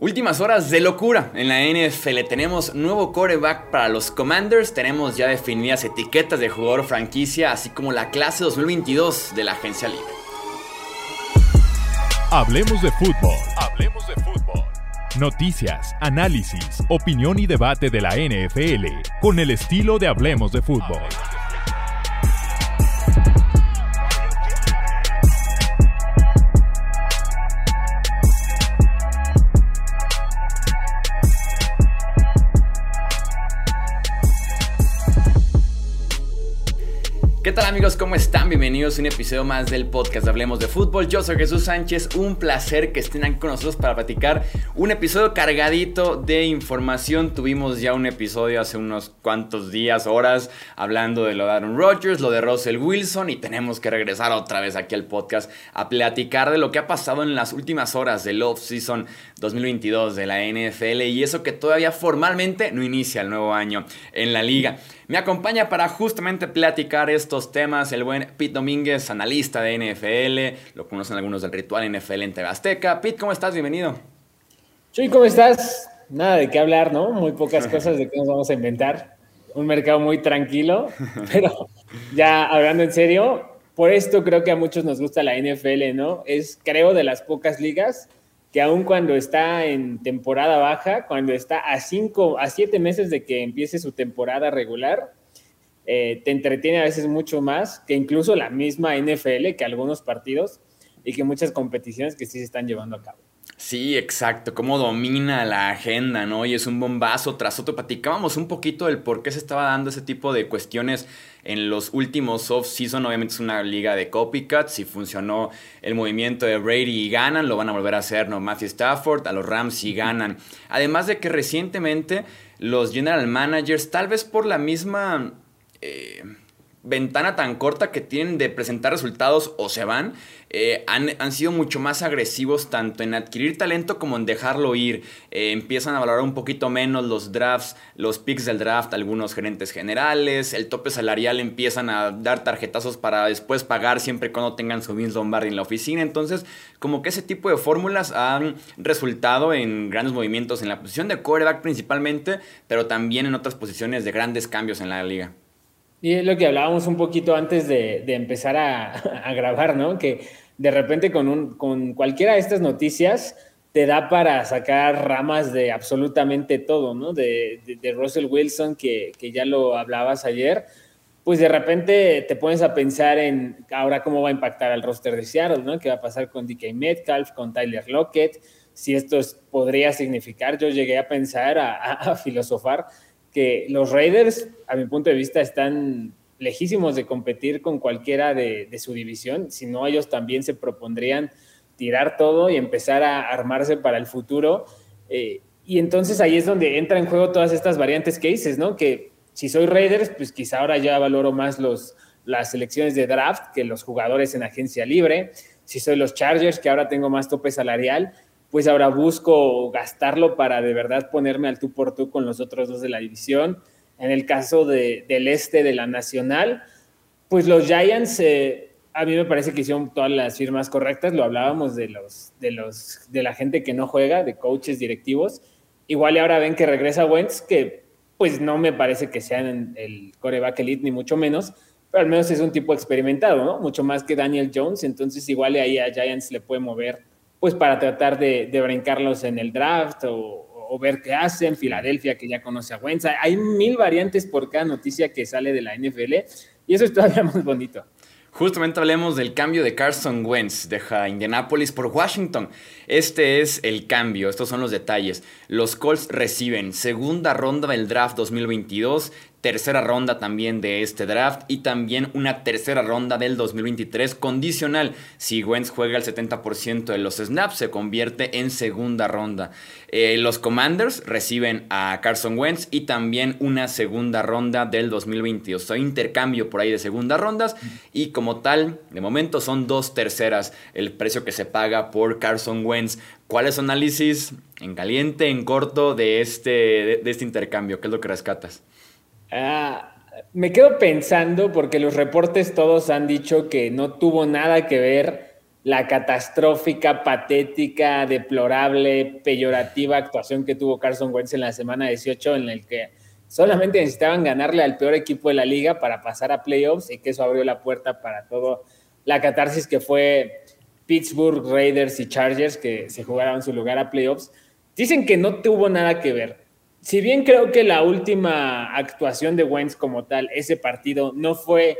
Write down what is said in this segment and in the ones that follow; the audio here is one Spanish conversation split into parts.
Últimas horas de locura en la NFL. Tenemos nuevo coreback para los Commanders. Tenemos ya definidas etiquetas de jugador franquicia, así como la clase 2022 de la agencia libre. Hablemos de fútbol. Hablemos de fútbol. Noticias, análisis, opinión y debate de la NFL con el estilo de Hablemos de fútbol. ¿Qué tal amigos? ¿Cómo están? Bienvenidos a un episodio más del podcast Hablemos de Fútbol. Yo soy Jesús Sánchez, un placer que estén aquí con nosotros para platicar un episodio cargadito de información. Tuvimos ya un episodio hace unos cuantos días, horas, hablando de lo de Aaron Rodgers, lo de Russell Wilson y tenemos que regresar otra vez aquí al podcast a platicar de lo que ha pasado en las últimas horas del off-season 2022 de la NFL y eso que todavía formalmente no inicia el nuevo año en la liga. Me acompaña para justamente platicar estos temas el buen Pete Domínguez, analista de NFL. Lo conocen algunos del ritual NFL en TV Azteca. Pete, ¿cómo estás? Bienvenido. Chuy, ¿cómo estás? Nada de qué hablar, ¿no? Muy pocas cosas de qué nos vamos a inventar. Un mercado muy tranquilo, pero ya hablando en serio, por esto creo que a muchos nos gusta la NFL, ¿no? Es, creo, de las pocas ligas que aun cuando está en temporada baja, cuando está a cinco, a siete meses de que empiece su temporada regular, eh, te entretiene a veces mucho más que incluso la misma NFL, que algunos partidos y que muchas competiciones que sí se están llevando a cabo. Sí, exacto, cómo domina la agenda, ¿no? Y es un bombazo tras otro. Platicábamos un poquito del por qué se estaba dando ese tipo de cuestiones en los últimos off-season. Obviamente es una liga de copycats. Si funcionó el movimiento de Brady y ganan, lo van a volver a hacer, ¿no? Matthew Stafford, a los Rams y ganan. Además de que recientemente los general managers, tal vez por la misma... Eh, ventana tan corta que tienen de presentar resultados o se van, eh, han, sido mucho más agresivos tanto en adquirir talento como en dejarlo ir. Eh, empiezan a valorar un poquito menos los drafts, los picks del draft, algunos gerentes generales, el tope salarial empiezan a dar tarjetazos para después pagar siempre cuando tengan su Vince Lombardi en la oficina. Entonces, como que ese tipo de fórmulas han resultado en grandes movimientos en la posición de quarterback principalmente, pero también en otras posiciones de grandes cambios en la liga. Y es lo que hablábamos un poquito antes de, empezar a, grabar, ¿no? Que de repente con, un, con cualquiera de estas noticias te da para sacar ramas de absolutamente todo, ¿no? De, de, Russell Wilson, que, que, ya lo hablabas ayer, pues de repente te pones a pensar en ahora cómo va a impactar al roster de Seattle, ¿no? ¿Qué va a pasar con DK Metcalf, con Tyler Lockett? Si esto podría significar, yo llegué a pensar, a, a filosofar, que los Raiders, a mi punto de vista, están lejísimos de competir con cualquiera de, su división, si no ellos también se propondrían tirar todo y empezar a armarse para el futuro. Eh, y entonces ahí es donde entra en juego todas estas variantes que dices, ¿no? Que si soy Raiders, pues quizá ahora ya valoro más los, las selecciones de draft que los jugadores en agencia libre. Si soy los Chargers, que ahora tengo más tope salarial, pues ahora busco gastarlo para de verdad ponerme al tú por tú con los otros dos de la división. En el caso de, del este de la nacional, pues los Giants, eh, a mí me parece que hicieron todas las firmas correctas, lo hablábamos de, los, de, los, de la gente que no juega, de coaches directivos. Igual y ahora ven que regresa Wentz, que pues no me parece que sea el coreback elite, ni mucho menos, pero al menos es un tipo experimentado, ¿no? Mucho más que Daniel Jones, entonces igual ahí a Giants le puede mover pues para tratar de, brincarlos en el draft o, ver qué hacen. Filadelfia, que ya conoce a Wentz. Hay mil variantes por cada noticia que sale de la NFL y eso es todavía más bonito. Justamente hablemos del cambio de Carson Wentz, deja Indianapolis por Washington. Este es el cambio, estos son los detalles. Los Colts reciben segunda ronda del draft 2022, tercera ronda también de este draft y también una tercera ronda del 2023 condicional. Si Wentz juega el 70% de los snaps, se convierte en segunda ronda. Eh, los Commanders reciben a Carson Wentz y también una segunda ronda del 2022. Hay intercambio por ahí de segundas rondas y como tal, de momento son dos terceras el precio que se paga por Carson Wentz. ¿Cuál es su análisis en caliente, en corto de este, de este intercambio? ¿Qué es lo que rescatas? Ah, me quedo pensando porque los reportes todos han dicho que no tuvo nada que ver la catastrófica, patética, deplorable, peyorativa actuación que tuvo Carson Wentz en la semana 18, en el que solamente necesitaban ganarle al peor equipo de la liga para pasar a playoffs y que eso abrió la puerta para todo la catarsis que fue Pittsburgh, Raiders y Chargers que se jugaron su lugar a playoffs. Dicen que no tuvo nada que ver. Si bien creo que la última actuación de Wentz como tal, ese partido, no fue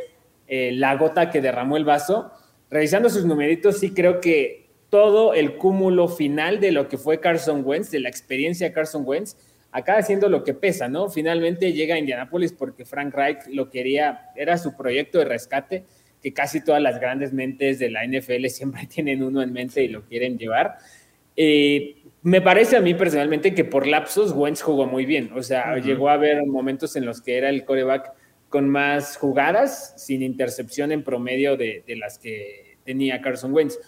eh, la gota que derramó el vaso, revisando sus numeritos, sí creo que todo el cúmulo final de lo que fue Carson Wentz, de la experiencia de Carson Wentz, acaba siendo lo que pesa, ¿no? Finalmente llega a Indianapolis porque Frank Reich lo quería, era su proyecto de rescate, que casi todas las grandes mentes de la NFL siempre tienen uno en mente y lo quieren llevar. Eh, me parece a mí personalmente que por lapsos Wentz jugó muy bien, o sea, llegó a haber momentos en los que era el coreback con más jugadas, sin intercepción en promedio de, las que tenía Carson Wentz.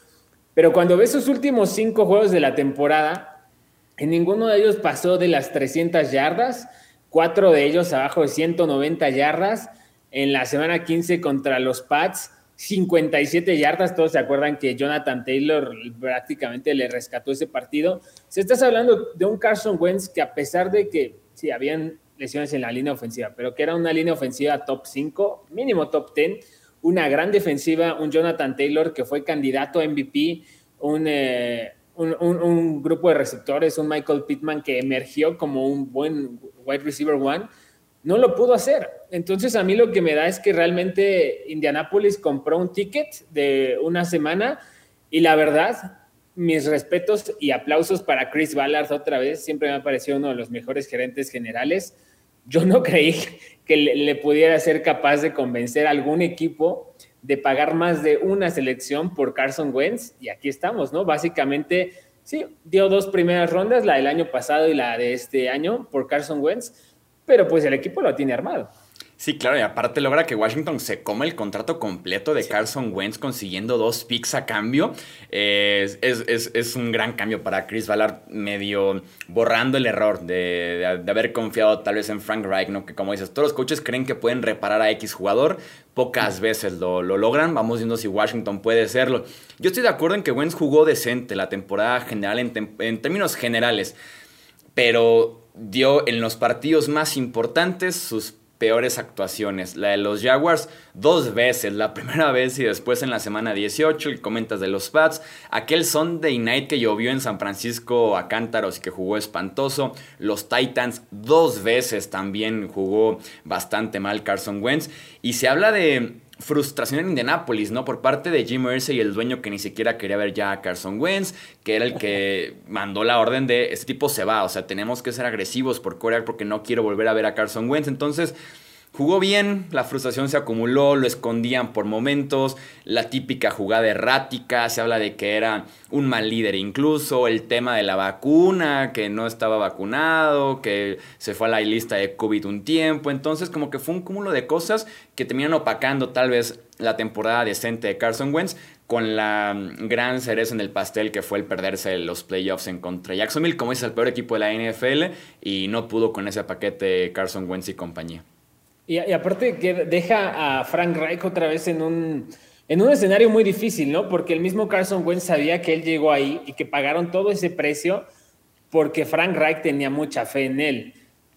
Pero cuando ves sus últimos cinco juegos de la temporada, en ninguno de ellos pasó de las 300 yardas, cuatro de ellos abajo de 190 yardas. En la semana 15 contra los Pats, 57 yardas. Todos se acuerdan que Jonathan Taylor prácticamente le rescató ese partido. Se estás hablando de un Carson Wentz que a pesar de que sí habían lesiones en la línea ofensiva, pero que era una línea ofensiva top 5, mínimo top 10, una gran defensiva, un Jonathan Taylor que fue candidato a MVP, eh, un, un, grupo de receptores, un Michael Pittman que emergió como un buen wide receiver one, no lo pudo hacer. Entonces a mí lo que me da es que realmente Indianapolis compró un ticket de una semana y la verdad mis respetos y aplausos para Chris Ballard otra vez. Siempre me ha parecido uno de los mejores gerentes generales. Yo no creí que le, pudiera ser capaz de convencer a algún equipo de pagar más de una selección por Carson Wentz. Y aquí estamos, ¿no? Básicamente, sí, dio dos primeras rondas, la del año pasado y la de este año por Carson Wentz, pero pues el equipo lo tiene armado. Sí, claro, y aparte logra que Washington se come el contrato completo de Carson Wentz consiguiendo dos picks a cambio. es, es, un gran cambio para Chris Ballard, medio borrando el error de, haber confiado tal vez en Frank Reich, ¿no? Que como dices, todos los coaches creen que pueden reparar a X jugador, pocas veces lo, logran. Vamos viendo si Washington puede hacerlo. Yo estoy de acuerdo en que Wentz jugó decente la temporada general en, en términos generales, pero dio en los partidos más importantes sus peores actuaciones. La de los Jaguars dos veces, la primera vez y después en la semana 18, y comentas de los Pats, aquel Sunday Night que llovió en San Francisco a cántaros y que jugó espantoso, los Titans dos veces también jugó bastante mal Carson Wentz, y se habla de frustración en Indianapolis, ¿no? Por parte de Jim Irsay, el dueño que ni siquiera quería ver ya a Carson Wentz, que era el que mandó la orden de este tipo se va, o sea, tenemos que ser agresivos por Corea porque no quiero volver a ver a Carson Wentz. Entonces, Jugó bien, la frustración se acumuló, lo escondían por momentos, la típica jugada errática, se habla de que era un mal líder incluso, el tema de la vacuna, que no estaba vacunado, que se fue a la lista de COVID un tiempo, entonces como que fue un cúmulo de cosas que terminan opacando tal vez la temporada decente de Carson Wentz con la gran cereza en el pastel que fue el perderse los playoffs en contra Jacksonville, como es el peor equipo de la NFL y no pudo con ese paquete Carson Wentz y compañía. Y, aparte que deja a Frank Reich otra vez en un, en un escenario muy difícil, ¿no? Porque el mismo Carson Wentz sabía que él llegó ahí y que pagaron todo ese precio porque Frank Reich tenía mucha fe en él.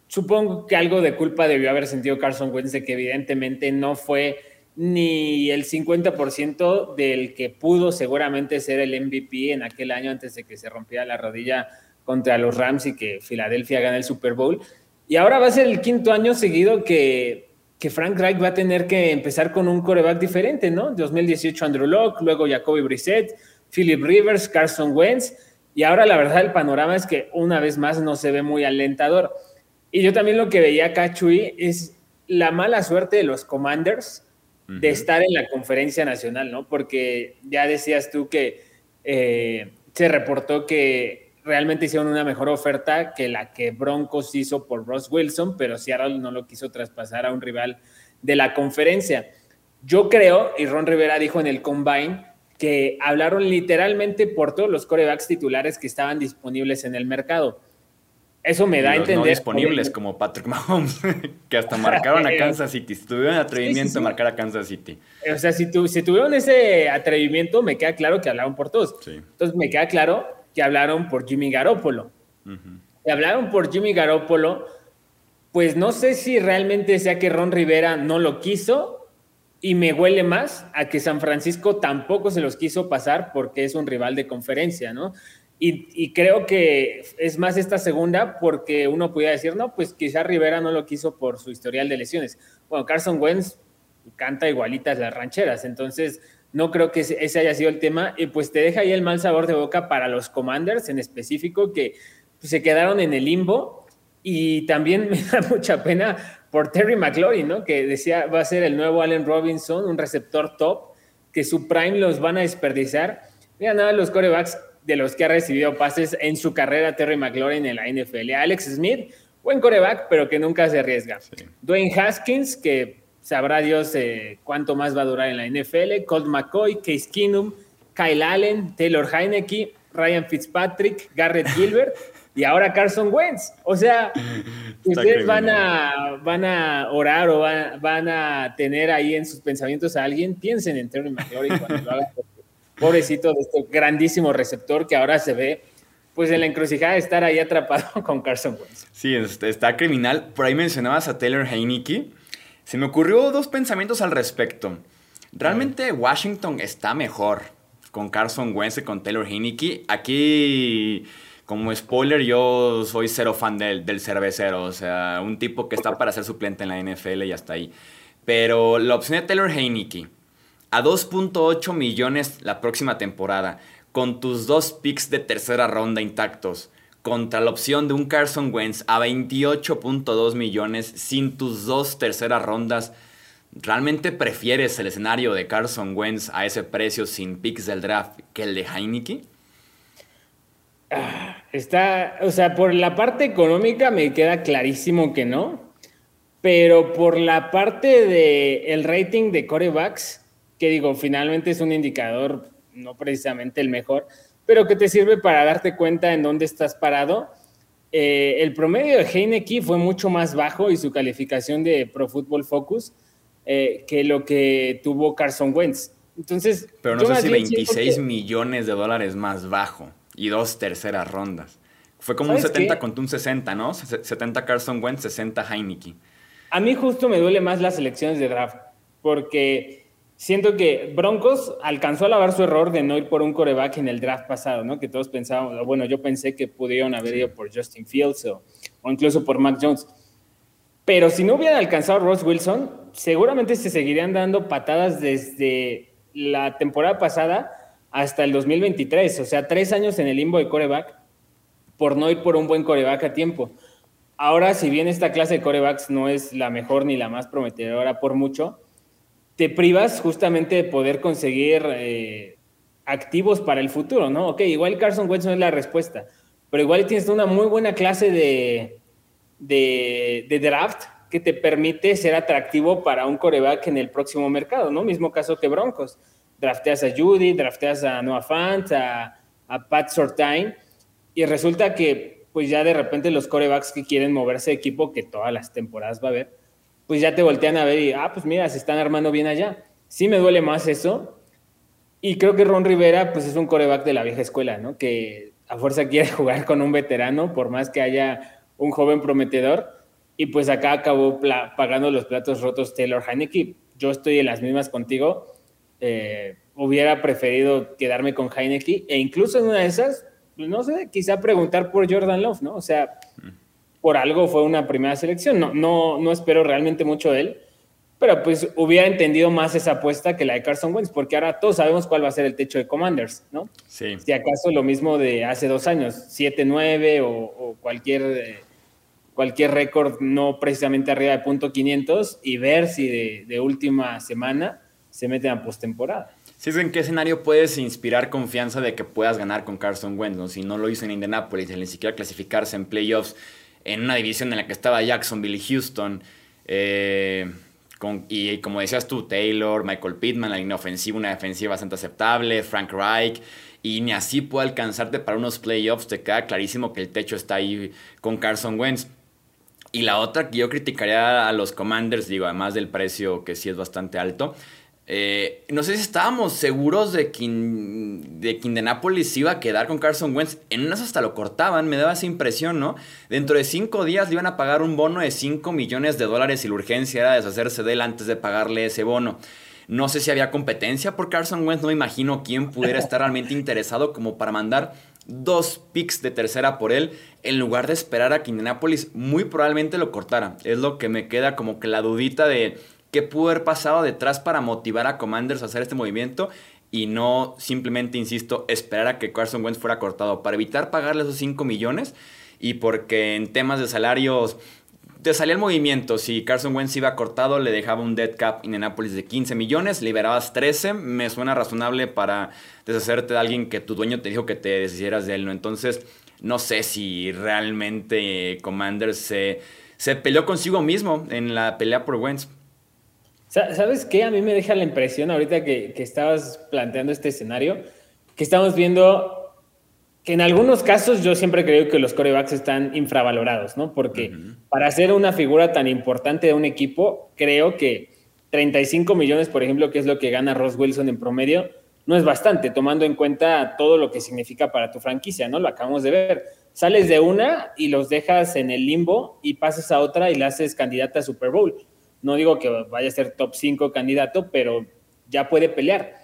Supongo que algo de culpa debió haber sentido Carson Wentz de que evidentemente no fue ni el 50% del que pudo seguramente ser el MVP en aquel año antes de que se rompiera la rodilla contra los Rams y que Filadelfia gana el Super Bowl. Y ahora va a ser el quinto año seguido que, que Frank Reich va a tener que empezar con un coreback diferente, ¿no? 2018 Andrew Locke, luego Jacoby Brissett, Philip Rivers, Carson Wentz. Y ahora la verdad el panorama es que una vez más no se ve muy alentador. Y yo también lo que veía acá, Chuy, es la mala suerte de los Commanders de estar en la conferencia nacional, ¿no? Porque ya decías tú que eh, se reportó que realmente hicieron una mejor oferta que la que Broncos hizo por Ross Wilson, pero Seattle no lo quiso traspasar a un rival de la conferencia. Yo creo, y Ron Rivera dijo en el Combine, que hablaron literalmente por todos los corebacks titulares que estaban disponibles en el mercado. Eso me da a entender. No disponibles como Patrick Mahomes, que hasta marcaron a Kansas City. Si tuvieron atrevimiento de marcar a Kansas City. O sea, si, tu, si tuvieron ese atrevimiento, me queda claro que hablaron por todos. Entonces me queda claro que hablaron por Jimmy Garoppolo. Y hablaron por Jimmy Garoppolo, pues no sé si realmente sea que Ron Rivera no lo quiso y me huele más a que San Francisco tampoco se los quiso pasar porque es un rival de conferencia, ¿no? Y, creo que es más esta segunda porque uno pudiera decir, no, pues quizá Rivera no lo quiso por su historial de lesiones. Bueno, Carson Wentz canta igualitas las rancheras, entonces no creo que ese haya sido el tema y pues te deja ahí el mal sabor de boca para los Commanders en específico que pues, se quedaron en el limbo y también me da mucha pena por Terry McLaurin, ¿no? Que decía va a ser el nuevo Allen Robinson, un receptor top, que su prime los van a desperdiciar. Mira nada, los corebacks de los que ha recibido pases en su carrera Terry McLaurin en la NFL. Alex Smith, buen coreback, pero que nunca se arriesga. Dwayne Haskins, que sabrá Dios eh, cuánto más va a durar en la NFL. Colt McCoy, Case Keenum, Kyle Allen, Taylor Heineke, Ryan Fitzpatrick, Garrett Gilbert y ahora Carson Wentz. O sea, ustedes van a, van a orar o van, a tener ahí en sus pensamientos a alguien, piensen en Terry McLaurin cuando lo hagan pobrecito de este grandísimo receptor que ahora se ve pues en la encrucijada de estar ahí atrapado con Carson Wentz. Sí, está criminal. Por ahí mencionabas a Taylor Heineke. Se me ocurrió dos pensamientos al respecto. Realmente Washington está mejor con Carson Wentz y con Taylor Heineke. Aquí, como spoiler, yo soy cero fan del, del cervecero. O sea, un tipo que está para ser suplente en la NFL y hasta ahí. Pero la opción de Taylor Heineke a 2.8 millones la próxima temporada, con tus dos picks de tercera ronda intactos, contra la opción de un Carson Wentz a 28.2 millones sin tus dos terceras rondas, ¿realmente prefieres el escenario de Carson Wentz a ese precio sin picks del draft que el de Heineke? Ah, está, o sea, por la parte económica me queda clarísimo que no, pero por la parte del rating de corebacks, que digo, finalmente es un indicador no precisamente el mejor, pero que te sirve para darte cuenta en dónde estás parado. Eh, el promedio de Heineke fue mucho más bajo y su calificación de Pro Football Focus eh, que lo que tuvo Carson Wentz. Entonces, pero no sé si 26 millones de dólares más bajo y dos terceras rondas. Fue como un 70 contra un 60, ¿no? 70 Carson Wentz, 60 Heineke. A mí justo me duele más las elecciones de draft, porque siento que Broncos alcanzó a lavar su error de no ir por un coreback en el draft pasado, ¿no? Que todos pensábamos, bueno, yo pensé que pudieron haber ido por Justin Fields o, incluso por Mac Jones. Pero si no hubieran alcanzado a Ross Wilson, seguramente se seguirían dando patadas desde la temporada pasada hasta el 2023. O sea, tres años en el limbo de coreback por no ir por un buen coreback a tiempo. Ahora, si bien esta clase de corebacks no es la mejor ni la más prometedora por mucho, te privas justamente de poder conseguir eh, activos para el futuro, ¿no? Ok, igual Carson Wentz no es la respuesta, pero igual tienes una muy buena clase de, de, draft que te permite ser atractivo para un coreback en el próximo mercado, ¿no? Mismo caso que Broncos. Drafteas a Judy, drafteas a Noah Fant, a, a Pat Sortain, y resulta que pues ya de repente los corebacks que quieren moverse de equipo, que todas las temporadas va a haber, pues ya te voltean a ver y, ah, pues mira, se están armando bien allá. Sí me duele más eso. Y creo que Ron Rivera, pues es un coreback de la vieja escuela, ¿no? Que a fuerza quiere jugar con un veterano, por más que haya un joven prometedor. Y pues acá acabó pagando los platos rotos Taylor Heineke. Yo estoy en las mismas contigo. Eh, hubiera preferido quedarme con Heineke e incluso en una de esas, pues, no sé, quizá preguntar por Jordan Love, ¿no? O sea, por algo fue una primera selección. No, no, no espero realmente mucho de él, pero pues hubiera entendido más esa apuesta que la de Carson Wentz, porque ahora todos sabemos cuál va a ser el techo de Commanders, ¿no? Sí. Si acaso lo mismo de hace dos años, 7-9 o, cualquier, eh, cualquier récord no precisamente arriba de punto 500 y ver si de, última semana se meten a postemporada. Sí, ¿en qué escenario puedes inspirar confianza de que puedas ganar con Carson Wentz? Si no lo hizo en Indianapolis, ni siquiera clasificarse en playoffs, en una división en la que estaba Jacksonville y Houston. Eh, y como decías tú, Taylor, Michael Pittman, la línea ofensiva, una defensiva bastante aceptable, Frank Reich. y ni así puede alcanzarte para unos playoffs, te queda clarísimo que el techo está ahí con Carson Wentz. Y la otra que yo criticaría a los Commanders, digo, además del precio que sí es bastante alto, eh, no sé si estábamos seguros de que, de que Indianapolis iba a quedar con Carson Wentz. En unas hasta lo cortaban, me daba esa impresión, ¿no? Dentro de cinco días le iban a pagar un bono de 5 millones de dólares y la urgencia era deshacerse de él antes de pagarle ese bono. No sé si había competencia por Carson Wentz, no me imagino quién pudiera estar realmente interesado como para mandar dos picks de tercera por él en lugar de esperar a que Indianapolis muy probablemente lo cortara. Es lo que me queda como que la dudita de qué pudo haber pasado detrás para motivar a Commanders a hacer este movimiento y no simplemente, insisto, esperar a que Carson Wentz fuera cortado para evitar pagarle esos 5 millones y porque en temas de salarios te salía el movimiento. Si Carson Wentz iba cortado, le dejaba un dead cap en Indianapolis de 15 millones, liberabas 13. Me suena razonable para deshacerte de alguien que tu dueño te dijo que te deshicieras de él, ¿no? Entonces, no sé si realmente Commander se, se peleó consigo mismo en la pelea por Wentz. ¿Sabes qué? A mí me deja la impresión ahorita que, estabas planteando este escenario, que estamos viendo que en algunos casos yo siempre creo que los corebacks están infravalorados, ¿no? Porque para ser una figura tan importante de un equipo, creo que 35 millones, por ejemplo, que es lo que gana Ross Wilson en promedio, no es bastante, tomando en cuenta todo lo que significa para tu franquicia, ¿no? Lo acabamos de ver. Sales de una y los dejas en el limbo y pasas a otra y la haces candidata a Super Bowl. No digo que vaya a ser top 5 candidato, pero ya puede pelear.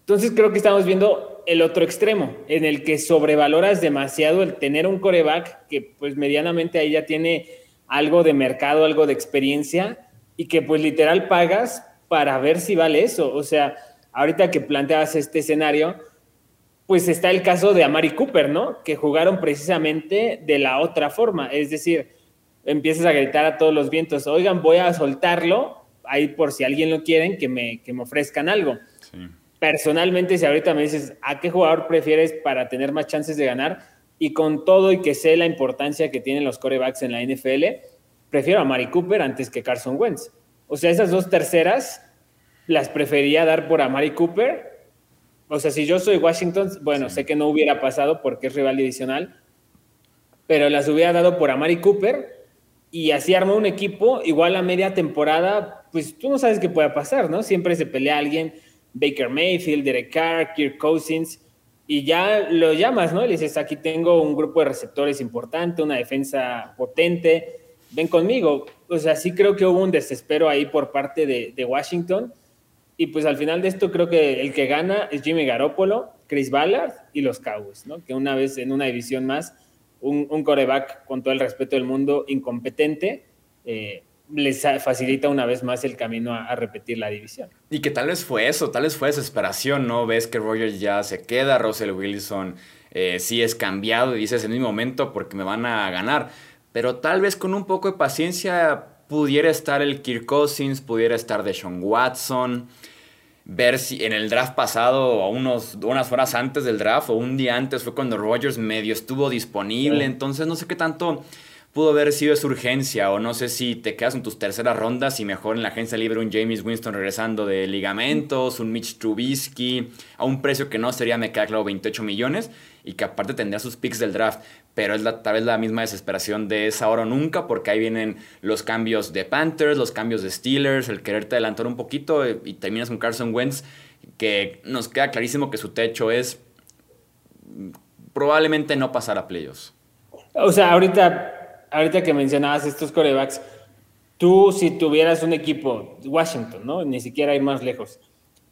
Entonces creo que estamos viendo el otro extremo, en el que sobrevaloras demasiado el tener un coreback que pues medianamente ahí ya tiene algo de mercado, algo de experiencia y que pues literal pagas para ver si vale eso. O sea, ahorita que planteabas este escenario, pues está el caso de Amari Cooper, ¿no? Que jugaron precisamente de la otra forma, es decir, empiezas a gritar a todos los vientos, oigan, voy a soltarlo, ahí por si alguien lo quieren, que me, que me ofrezcan algo. Personalmente, si ahorita me dices, ¿a qué jugador prefieres para tener más chances de ganar? Y con todo y que sé la importancia que tienen los corebacks en la NFL, prefiero a Mari Cooper antes que Carson Wentz. O sea, esas dos terceras las prefería dar por a Mari Cooper. O sea, si yo soy Washington, bueno, sé que no hubiera pasado porque es rival adicional, pero las hubiera dado por a Mari Cooper y así armó un equipo, igual a media temporada, pues tú no sabes qué pueda pasar, ¿no? Siempre se pelea alguien, Baker Mayfield, Derek Carr, Kirk Cousins, y ya lo llamas, ¿no? Le dices, aquí tengo un grupo de receptores importante, una defensa potente, ven conmigo. O sea, sí creo que hubo un desespero ahí por parte de, de Washington, y pues al final de esto creo que el que gana es Jimmy Garoppolo, Chris Ballard y los Cowboys, ¿no? Que una vez en una división más un, coreback, con todo el respeto del mundo, incompetente, eh, les facilita una vez más el camino a, repetir la división. Y que tal vez fue eso, tal vez fue desesperación, ¿no? Ves que Rogers ya se queda, Russell Wilson eh, sí es cambiado y dices en mi momento porque me van a ganar. Pero tal vez con un poco de paciencia pudiera estar el Kirk Cousins, pudiera estar Deshaun Watson ver si en el draft pasado, o unos, unas horas antes del draft, o un día antes, fue cuando Rogers medio estuvo disponible. Entonces, no sé qué tanto pudo haber sido esa urgencia, o no sé si te quedas en tus terceras rondas y mejor en la agencia libre un James Winston regresando de ligamentos, un Mitch Trubisky, a un precio que no sería, me queda claro, 28 millones, y que aparte tendría sus picks del draft pero es la, tal vez la misma desesperación de esa hora o nunca, porque ahí vienen los cambios de Panthers, los cambios de Steelers, el quererte adelantar un poquito eh, y terminas con Carson Wentz, que nos queda clarísimo que su techo es probablemente no pasar a playoffs. O sea, ahorita, ahorita que mencionabas estos corebacks, tú si tuvieras un equipo, Washington, ¿no? Ni siquiera ir más lejos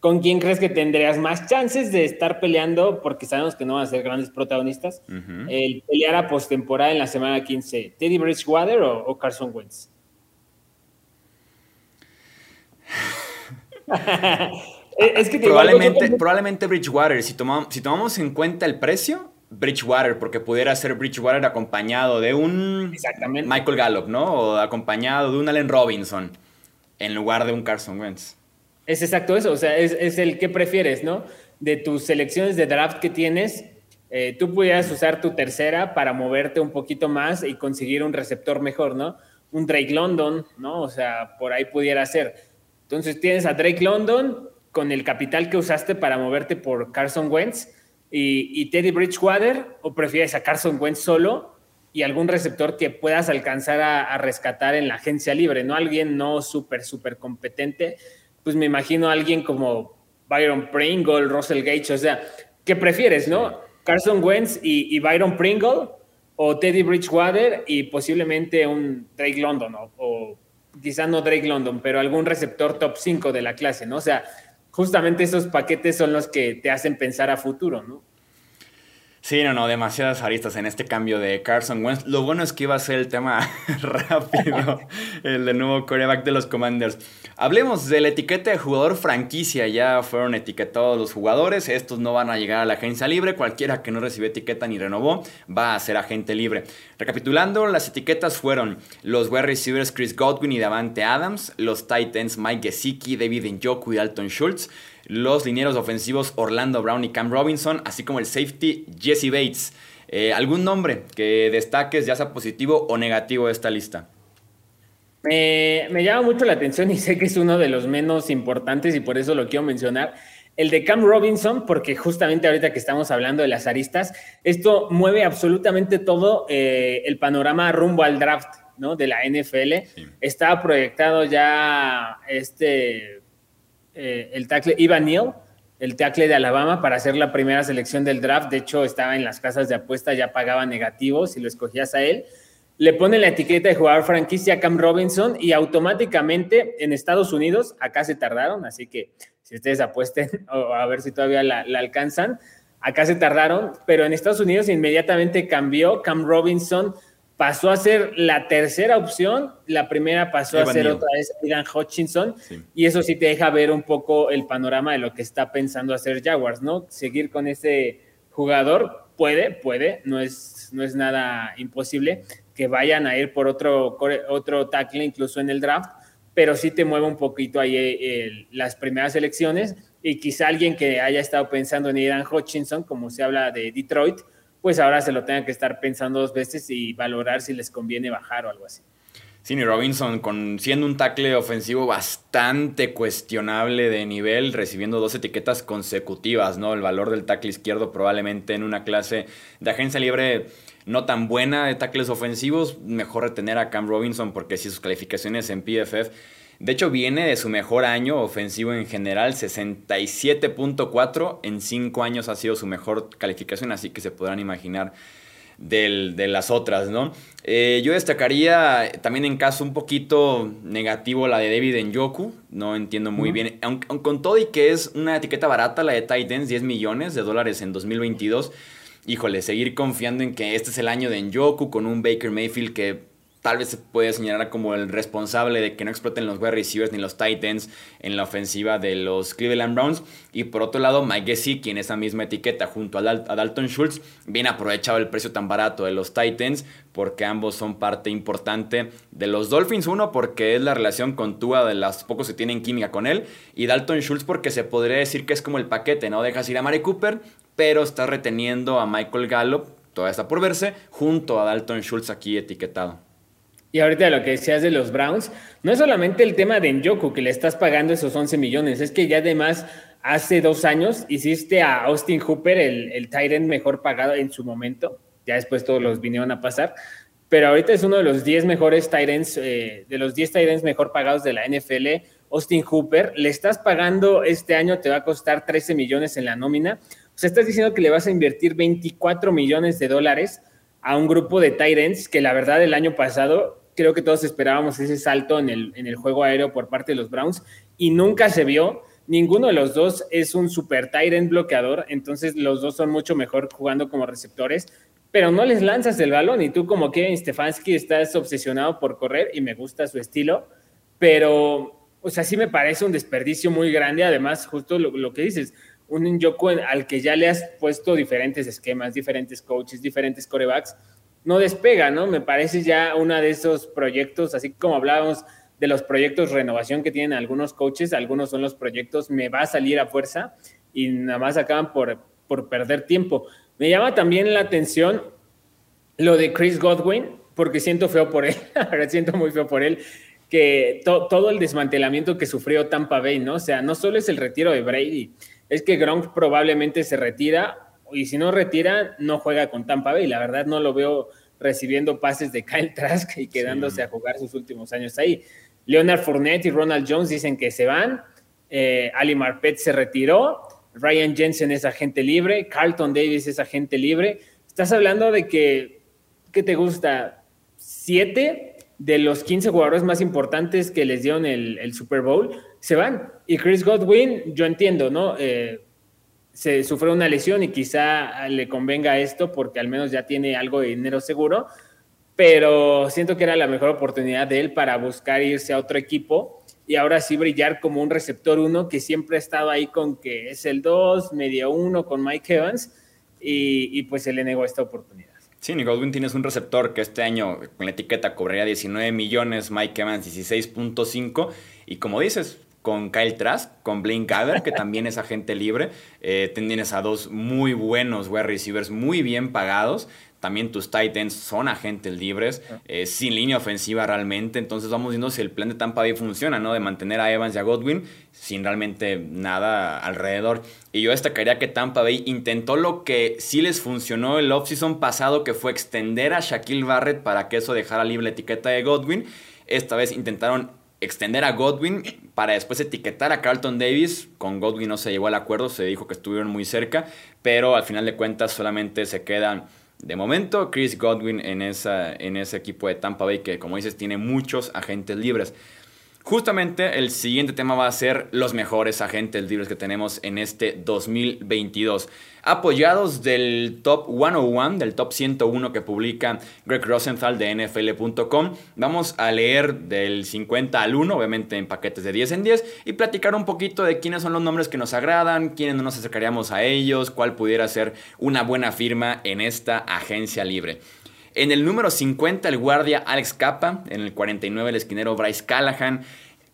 ¿Con quién crees que tendrías más chances de estar peleando? Porque sabemos que no van a ser grandes protagonistas. El pelear a postemporada en la semana 15. ¿Teddy Bridgewater o, Carson Wentz? es que probablemente, probablemente Bridgewater. Si tomamos, si tomamos en cuenta el precio, Bridgewater, porque pudiera ser Bridgewater acompañado de un Michael Gallup, ¿no? O acompañado de un Allen Robinson en lugar de un Carson Wentz. Es exacto eso, o sea, es, el que prefieres, ¿no? De tus selecciones de draft que tienes, eh, tú pudieras usar tu tercera para moverte un poquito más y conseguir un receptor mejor, ¿no? Un Drake London, ¿no? O sea, por ahí pudiera ser. Entonces tienes a Drake London con el capital que usaste para moverte por Carson Wentz y, Teddy Bridgewater o prefieres a Carson Wentz solo y algún receptor que puedas alcanzar a, rescatar en la agencia libre, no alguien no súper, súper competente, pues me imagino a alguien como Byron Pringle, Russell Gage, o sea, ¿qué prefieres, no? Carson Wentz y, Byron Pringle o Teddy Bridgewater y posiblemente un Drake London o, o quizá no Drake London, pero algún receptor top 5 de la clase, ¿no? O sea, justamente esos paquetes son los que te hacen pensar a futuro, ¿no? Sí, no, no, demasiadas aristas en este cambio de Carson Wentz. Lo bueno es que iba a ser el tema rápido, el de nuevo coreback de los Commanders. Hablemos de la etiqueta de jugador franquicia. Ya fueron etiquetados los jugadores. Estos no van a llegar a la agencia libre. Cualquiera que no recibió etiqueta ni renovó va a ser agente libre. Recapitulando, las etiquetas fueron los wide receivers Chris Godwin y Davante Adams, los Titans Mike Gesicki, David Njoku y Dalton Schultz los linieros ofensivos Orlando Brown y Cam Robinson, así como el safety Jesse Bates. Eh, ¿Algún nombre que destaques, ya sea positivo o negativo de esta lista? Me llama mucho la atención y sé que es uno de los menos importantes y por eso lo quiero mencionar. El de Cam Robinson, porque justamente ahorita que estamos hablando de las aristas, esto mueve absolutamente todo eh, el panorama rumbo al draft ¿no? de la NFL. Está proyectado ya este eh, el tackle Ivan Neal, el tackle de Alabama, para hacer la primera selección del draft. De hecho, estaba en las casas de apuesta, ya pagaba negativos si lo escogías a él. Le pone la etiqueta de jugador franquicia a Cam Robinson y automáticamente en Estados Unidos, acá se tardaron, así que si ustedes apuesten a ver si todavía la, la alcanzan, acá se tardaron, pero en Estados Unidos inmediatamente cambió Cam Robinson pasó a ser la tercera opción, la primera pasó a ser otra vez Ian Hutchinson, y eso sí te deja ver un poco el panorama de lo que está pensando hacer Jaguars, ¿no? Seguir con ese jugador puede, puede, no es, no es nada imposible que vayan a ir por otro, otro tackle incluso en el draft, pero sí te mueve un poquito ahí eh, las primeras elecciones y quizá alguien que haya estado pensando en Ian Hutchinson, como se habla de Detroit, pues ahora se lo tengan que estar pensando dos veces y valorar si les conviene bajar o algo así. Sidney Robinson, con, siendo un tackle ofensivo bastante cuestionable de nivel, recibiendo dos etiquetas consecutivas, ¿no? El valor del tackle izquierdo probablemente en una clase de agencia libre no tan buena de tackles ofensivos, mejor retener a Cam Robinson porque si sus calificaciones en PFF de hecho, viene de su mejor año ofensivo en general, 67.4. En 5 años ha sido su mejor calificación, así que se podrán imaginar de las otras, ¿no? Eh, yo destacaría también en caso un poquito negativo la de David Njoku, no entiendo muy bien, aunque, con todo y que es una etiqueta barata, la de Titans, 10 millones de dólares en 2022, híjole, seguir confiando en que este es el año de Njoku con un Baker Mayfield que tal vez se puede señalar como el responsable de que no exploten los wide receivers ni los Titans en la ofensiva de los Cleveland Browns. Y por otro lado, Mike Gesicki, quien esa misma etiqueta junto a, Dalton Schultz, bien aprovechado el precio tan barato de los Titans porque ambos son parte importante de los Dolphins. Uno, porque es la relación con Tua de las pocos que tienen química con él. Y Dalton Schultz, porque se podría decir que es como el paquete, ¿no? Dejas ir a Mari Cooper, pero está reteniendo a Michael Gallup, todavía está por verse, junto a Dalton Schultz aquí etiquetado. Y ahorita lo que decías de los Browns, no es solamente el tema de Njoku que le estás pagando esos 11 millones, es que ya además hace dos años hiciste a Austin Hooper el, el Tyrant mejor pagado en su momento, ya después todos los vinieron a pasar, pero ahorita es uno de los 10 mejores Tyrants, eh, de los 10 Tyrants mejor pagados de la NFL, Austin Hooper, le estás pagando este año, te va a costar 13 millones en la nómina, sea, estás diciendo que le vas a invertir 24 millones de dólares a un grupo de Tyrants que la verdad el año pasado creo que todos esperábamos ese salto en el, en el juego aéreo por parte de los Browns y nunca se vio. Ninguno de los dos es un super Tyrant bloqueador, entonces los dos son mucho mejor jugando como receptores, pero no les lanzas el balón y tú como Kevin Stefanski estás obsesionado por correr y me gusta su estilo, pero o sea, sí me parece un desperdicio muy grande, además justo lo, lo que dices, un Njoku al que ya le has puesto diferentes esquemas, diferentes coaches, diferentes corebacks, no despega, ¿no? Me parece ya uno de esos proyectos, así como hablábamos de los proyectos renovación que tienen algunos coaches, algunos son los proyectos me va a salir a fuerza y nada más acaban por, por perder tiempo. Me llama también la atención lo de Chris Godwin, porque siento feo por él, siento muy feo por él, que todo el desmantelamiento que sufrió Tampa Bay, ¿no? O sea, no solo es el retiro de Brady, es que Gronk probablemente se retira y si no retira, no juega con Tampa Bay. La verdad no lo veo recibiendo pases de Kyle Trask y quedándose a jugar sus últimos años ahí. Leonard Fournette y Ronald Jones dicen que se van. Eh, Ali Marpet se retiró. Ryan Jensen es agente libre. Carlton Davis es agente libre. Estás hablando de que, ¿qué te gusta? Siete de los 15 jugadores más importantes que les dieron el, Super Bowl se van. Y Chris Godwin, yo entiendo, ¿no? Eh, se sufrió una lesión y quizá le convenga esto porque al menos ya tiene algo de dinero seguro, pero siento que era la mejor oportunidad de él para buscar irse a otro equipo y ahora sí brillar como un receptor uno que siempre ha estado ahí con que es el 2, medio uno con Mike Evans y, pues se le negó esta oportunidad. Sí, Nick Godwin tienes un receptor que este año con la etiqueta cobraría 19 millones, Mike Evans 16.5 y como dices, con Kyle Trask, con Blaine Gabbert, que también es agente libre. Eh, tienes a dos muy buenos wide receivers, muy bien pagados. También tus Titans son agentes libres, eh, sin línea ofensiva realmente. Entonces vamos viendo si el plan de Tampa Bay funciona, ¿no? De mantener a Evans y a Godwin sin realmente nada alrededor. Y yo destacaría que Tampa Bay intentó lo que sí les funcionó el offseason pasado, que fue extender a Shaquille Barrett para que eso dejara libre la etiqueta de Godwin. Esta vez intentaron extender a Godwin para después etiquetar a Carlton Davis. Con Godwin no se llegó al acuerdo, se dijo que estuvieron muy cerca, pero al final de cuentas solamente se quedan de momento Chris Godwin en, esa, en ese equipo de Tampa Bay que como dices tiene muchos agentes libres. Justamente el siguiente tema va a ser los mejores agentes libres que tenemos en este 2022. Apoyados del Top 101, del Top 101 que publica Greg Rosenthal de NFL.com, vamos a leer del 50 al 1, obviamente en paquetes de 10 en 10, y platicar un poquito de quiénes son los nombres que nos agradan, quiénes no nos acercaríamos a ellos, cuál pudiera ser una buena firma en esta agencia libre. En el número 50 el guardia Alex Capa, en el 49 el esquinero Bryce Callahan,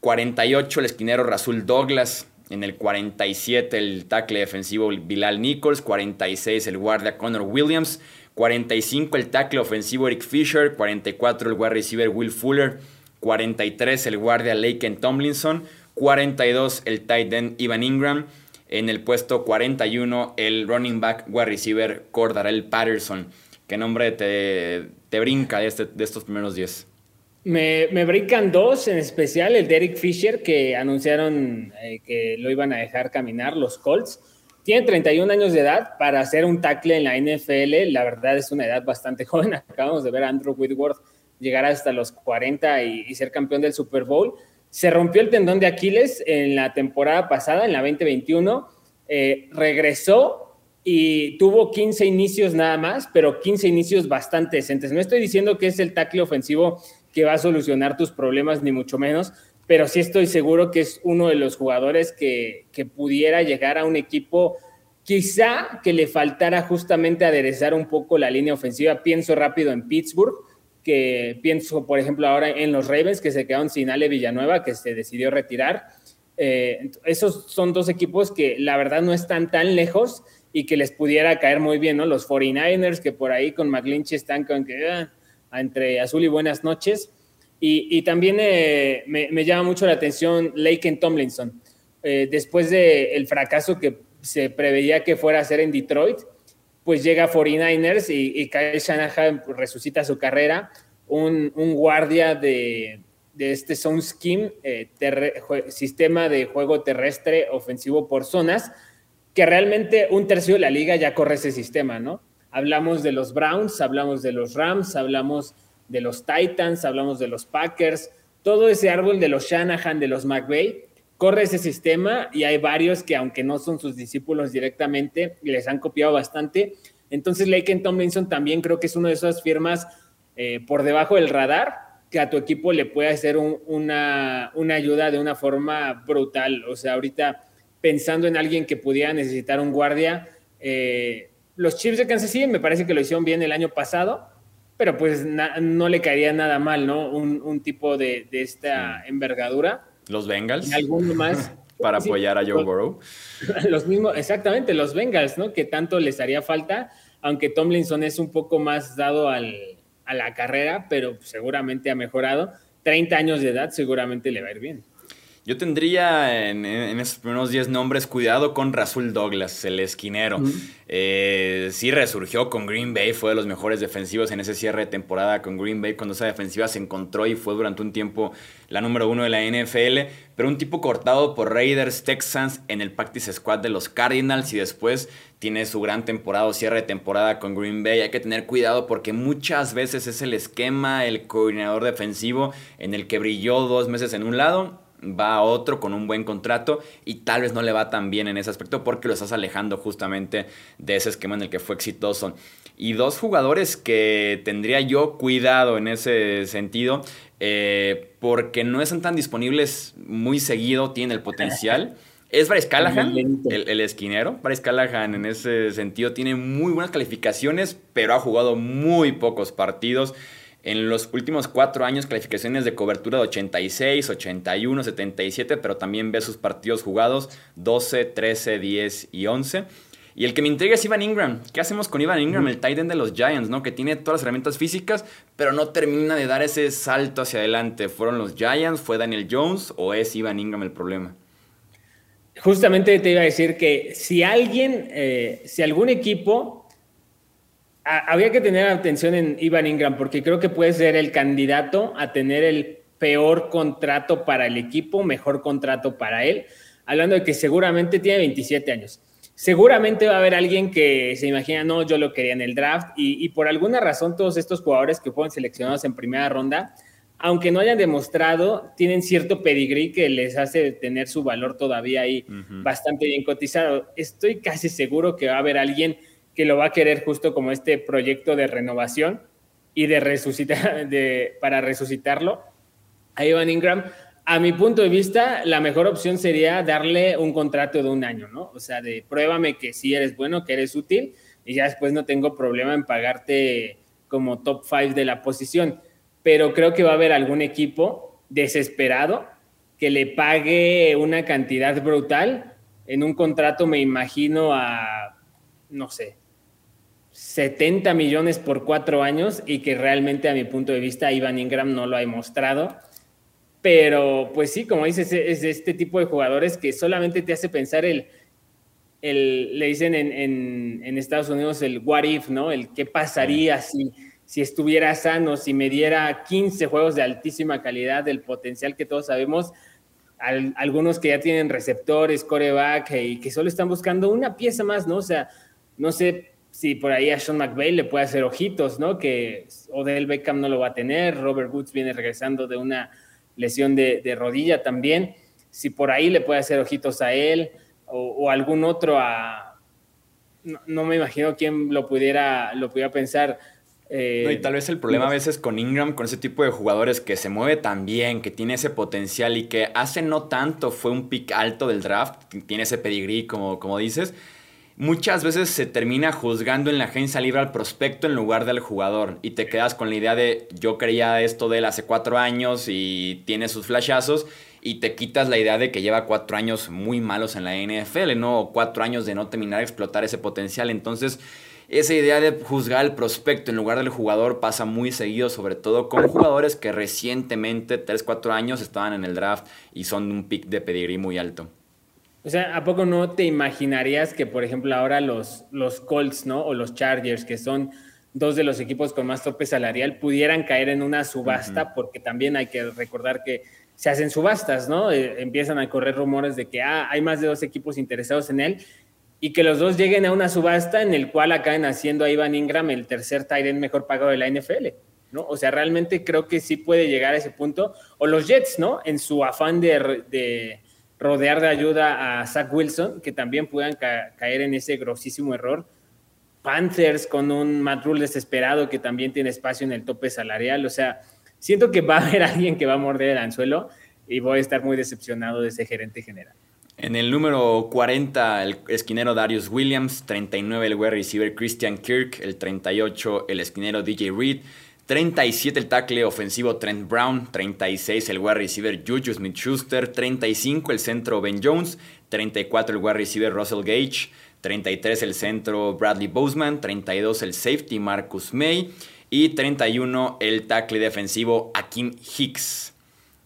48 el esquinero Rasul Douglas, en el 47 el tackle defensivo Bilal Nichols, 46 el guardia Connor Williams, 45 el tackle ofensivo Eric Fisher, 44 el wide receiver Will Fuller, 43 el guardia Laken Tomlinson, 42 el tight end Ivan Ingram, en el puesto 41 el running back wide receiver Cordarel Patterson. ¿Qué nombre te, te brinca de, este, de estos primeros 10? Me, me, brincan dos, en especial el Derek Fisher, que anunciaron eh, que lo iban a dejar caminar, los Colts. Tiene 31 años de edad para hacer un tackle en la NFL. La verdad es una edad bastante joven. Acabamos de ver a Andrew Whitworth llegar hasta los 40 y, ser campeón del Super Bowl. Se rompió el tendón de Aquiles en la temporada pasada, en la 2021. Eh, regresó y tuvo 15 inicios nada más, pero 15 inicios bastante decentes. No estoy diciendo que es el tackle ofensivo que va a solucionar tus problemas, ni mucho menos, pero sí estoy seguro que es uno de los jugadores que, que pudiera llegar a un equipo quizá que le faltara justamente aderezar un poco la línea ofensiva. Pienso rápido en Pittsburgh, que pienso, por ejemplo, ahora en los Ravens, que se quedaron sin Ale Villanueva, que se decidió retirar. Eh, esos son dos equipos que la verdad no están tan lejos y que les pudiera caer muy bien, ¿no? Los 49ers que por ahí con McLinch están con que ah, entre azul y buenas noches. Y, también eh, me, llama mucho la atención Laken Tomlinson. Eh, después del fracaso que se preveía que fuera a ser en Detroit, pues llega a 49ers y, y Kyle Shanahan resucita su carrera. Un, guardia de, este Zone Scheme, eh, sistema de juego terrestre ofensivo por zonas, que realmente un tercio de la liga ya corre ese sistema, ¿no? Hablamos de los Browns, hablamos de los Rams, hablamos de los Titans, hablamos de los Packers, todo ese árbol de los Shanahan, de los McVay, corre ese sistema y hay varios que aunque no son sus discípulos directamente, les han copiado bastante. Entonces Laken Tomlinson también creo que es una de esas firmas eh, por debajo del radar que a tu equipo le puede hacer una, una ayuda de una forma brutal. O sea, ahorita pensando en alguien que pudiera necesitar un guardia. Eh, los Chiefs de Kansas City me parece que lo hicieron bien el año pasado, pero pues no le caería nada mal, ¿no? Un, tipo de, esta envergadura. Los Bengals. Alguno más. Para apoyar a Joe Burrow. Los mismos, exactamente, los Bengals, ¿no? Que tanto les haría falta, aunque Tomlinson es un poco más dado a la carrera, pero seguramente ha mejorado. 30 años de edad seguramente le va a ir bien. Yo tendría en, esos primeros 10 nombres cuidado con Rasul Douglas, el esquinero. Eh, sí resurgió con Green Bay, fue de los mejores defensivos en ese cierre de temporada con Green Bay cuando esa defensiva se encontró y fue durante un tiempo la número uno de la NFL. Pero un tipo cortado por Raiders, Texans en el practice squad de los Cardinals y después tiene su gran temporada o cierre de temporada con Green Bay. Hay que tener cuidado porque muchas veces es el esquema, el coordinador defensivo en el que brilló dos meses en un lado va a otro con un buen contrato y tal vez no le va tan bien en ese aspecto porque lo estás alejando justamente de ese esquema en el que fue exitoso. Y dos jugadores que tendría yo cuidado en ese sentido eh, porque no están tan disponibles muy seguido, tiene el potencial. Es Bryce Callahan, el, el, esquinero. Bryce Callahan en ese sentido tiene muy buenas calificaciones, pero ha jugado muy pocos partidos. En los últimos cuatro años, calificaciones de cobertura de 86, 81, 77, pero también ve sus partidos jugados 12, 13, 10 y 11. Y el que me intriga es Ivan Ingram. ¿Qué hacemos con Ivan Ingram, el tight end de los Giants, ¿no? Que tiene todas las herramientas físicas, pero no termina de dar ese salto hacia adelante. ¿Fueron los Giants? ¿Fue Daniel Jones? ¿O es Ivan Ingram el problema? Justamente te iba a decir que si alguien, eh, si algún equipo había que tener atención en Ivan Ingram porque creo que puede ser el candidato a tener el peor contrato para el equipo, mejor contrato para él, hablando de que seguramente tiene 27 años. Seguramente va a haber alguien que se imagina, no, yo lo quería en el draft y, por alguna razón todos estos jugadores que fueron seleccionados en primera ronda, aunque no hayan demostrado, tienen cierto pedigrí que les hace tener su valor todavía ahí bastante bien cotizado. Estoy casi seguro que va a haber alguien que lo va a querer justo como este proyecto de renovación y de resucitar, de, para resucitarlo a Ivan Ingram. A mi punto de vista, la mejor opción sería darle un contrato de un año, ¿no? O sea, de pruébame que sí eres bueno, que eres útil, y ya después no tengo problema en pagarte como top five de la posición. Pero creo que va a haber algún equipo desesperado que le pague una cantidad brutal en un contrato, me imagino, a, no sé, 70 millones por cuatro años y que realmente a mi punto de vista Ivan Ingram no lo ha demostrado. Pero pues sí, como dices, es de este tipo de jugadores que solamente te hace pensar el, el le dicen en, en, Estados Unidos el what if, ¿no? El qué pasaría si, si estuviera sano, si me diera 15 juegos de altísima calidad, del potencial que todos sabemos. algunos que ya tienen receptores, coreback y que solo están buscando una pieza más, ¿no? O sea, no sé, si por ahí a Sean McVay le puede hacer ojitos, ¿no? Que Odell Beckham no lo va a tener, Robert Woods viene regresando de una lesión de, rodilla también. Si por ahí le puede hacer ojitos a él o, algún otro a... No, me imagino quién lo pudiera, lo pudiera pensar. Eh, y tal vez el problema a veces con Ingram, con ese tipo de jugadores que se mueve tan bien, que tiene ese potencial y que hace no tanto fue un pick alto del draft, tiene ese pedigrí como, como dices, muchas veces se termina juzgando en la agencia libre al prospecto en lugar del jugador y te quedas con la idea de yo creía esto de él hace cuatro años y tiene sus flashazos y te quitas la idea de que lleva cuatro años muy malos en la NFL, ¿no? O cuatro años de no terminar de explotar ese potencial. Entonces, esa idea de juzgar al prospecto en lugar del jugador pasa muy seguido, sobre todo con jugadores que recientemente, tres, cuatro años, estaban en el draft y son un pick de pedigrí muy alto. O sea, ¿a poco no te imaginarías que, por ejemplo, ahora los, los Colts, ¿no? O los Chargers, que son dos de los equipos con más tope salarial, pudieran caer en una subasta, porque también hay que recordar que se hacen subastas, ¿no? Eh, empiezan a correr rumores de que ah, hay más de dos equipos interesados en él y que los dos lleguen a una subasta en el cual acaben haciendo a Ivan Ingram el tercer tight mejor pagado de la NFL, ¿no? O sea, realmente creo que sí puede llegar a ese punto. O los Jets, ¿no? En su afán de rodear de ayuda a Zach Wilson, que también puedan caer en ese grosísimo error. Panthers con un Matt Rule desesperado que también tiene espacio en el tope salarial. O sea, siento que va a haber alguien que va a morder el anzuelo y voy a estar muy decepcionado de ese gerente general. En el número 40, el esquinero Darius Williams, 39 el wide receiver Christian Kirk, el 38 el esquinero DJ Reed, 37 el tackle ofensivo Trent Brown, 36 el wide receiver Juju Smith-Schuster, 35 el centro Ben Jones, 34 el wide receiver Russell Gage, 33 el centro Bradley Boseman, 32 el safety Marcus May y 31 el tackle defensivo Akim Hicks.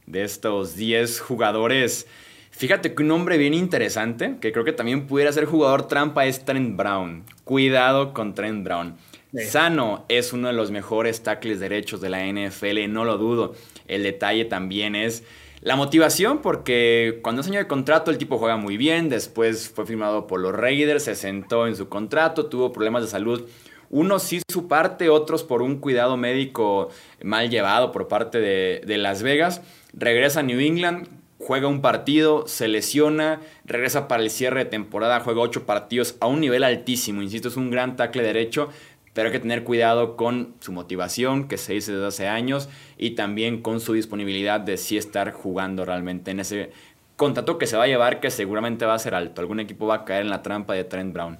de estos 10 jugadores. Fíjate que un hombre bien interesante, que creo que también pudiera ser jugador trampa, es Trent Brown. Cuidado con Trent Brown. Sano es uno de los mejores tackles derechos de la NFL, no lo dudo. El detalle también es la motivación, porque cuando es año de contrato el tipo juega muy bien, después fue firmado por los Raiders, se sentó en su contrato, tuvo problemas de salud. Unos sí su parte, otros por un cuidado médico mal llevado por parte de, de Las Vegas. Regresa a New England, juega un partido, se lesiona, regresa para el cierre de temporada, juega ocho partidos a un nivel altísimo. Insisto, es un gran tackle derecho pero hay que tener cuidado con su motivación, que se dice desde hace años, y también con su disponibilidad de sí estar jugando realmente en ese contrato que se va a llevar, que seguramente va a ser alto. Algún equipo va a caer en la trampa de Trent Brown.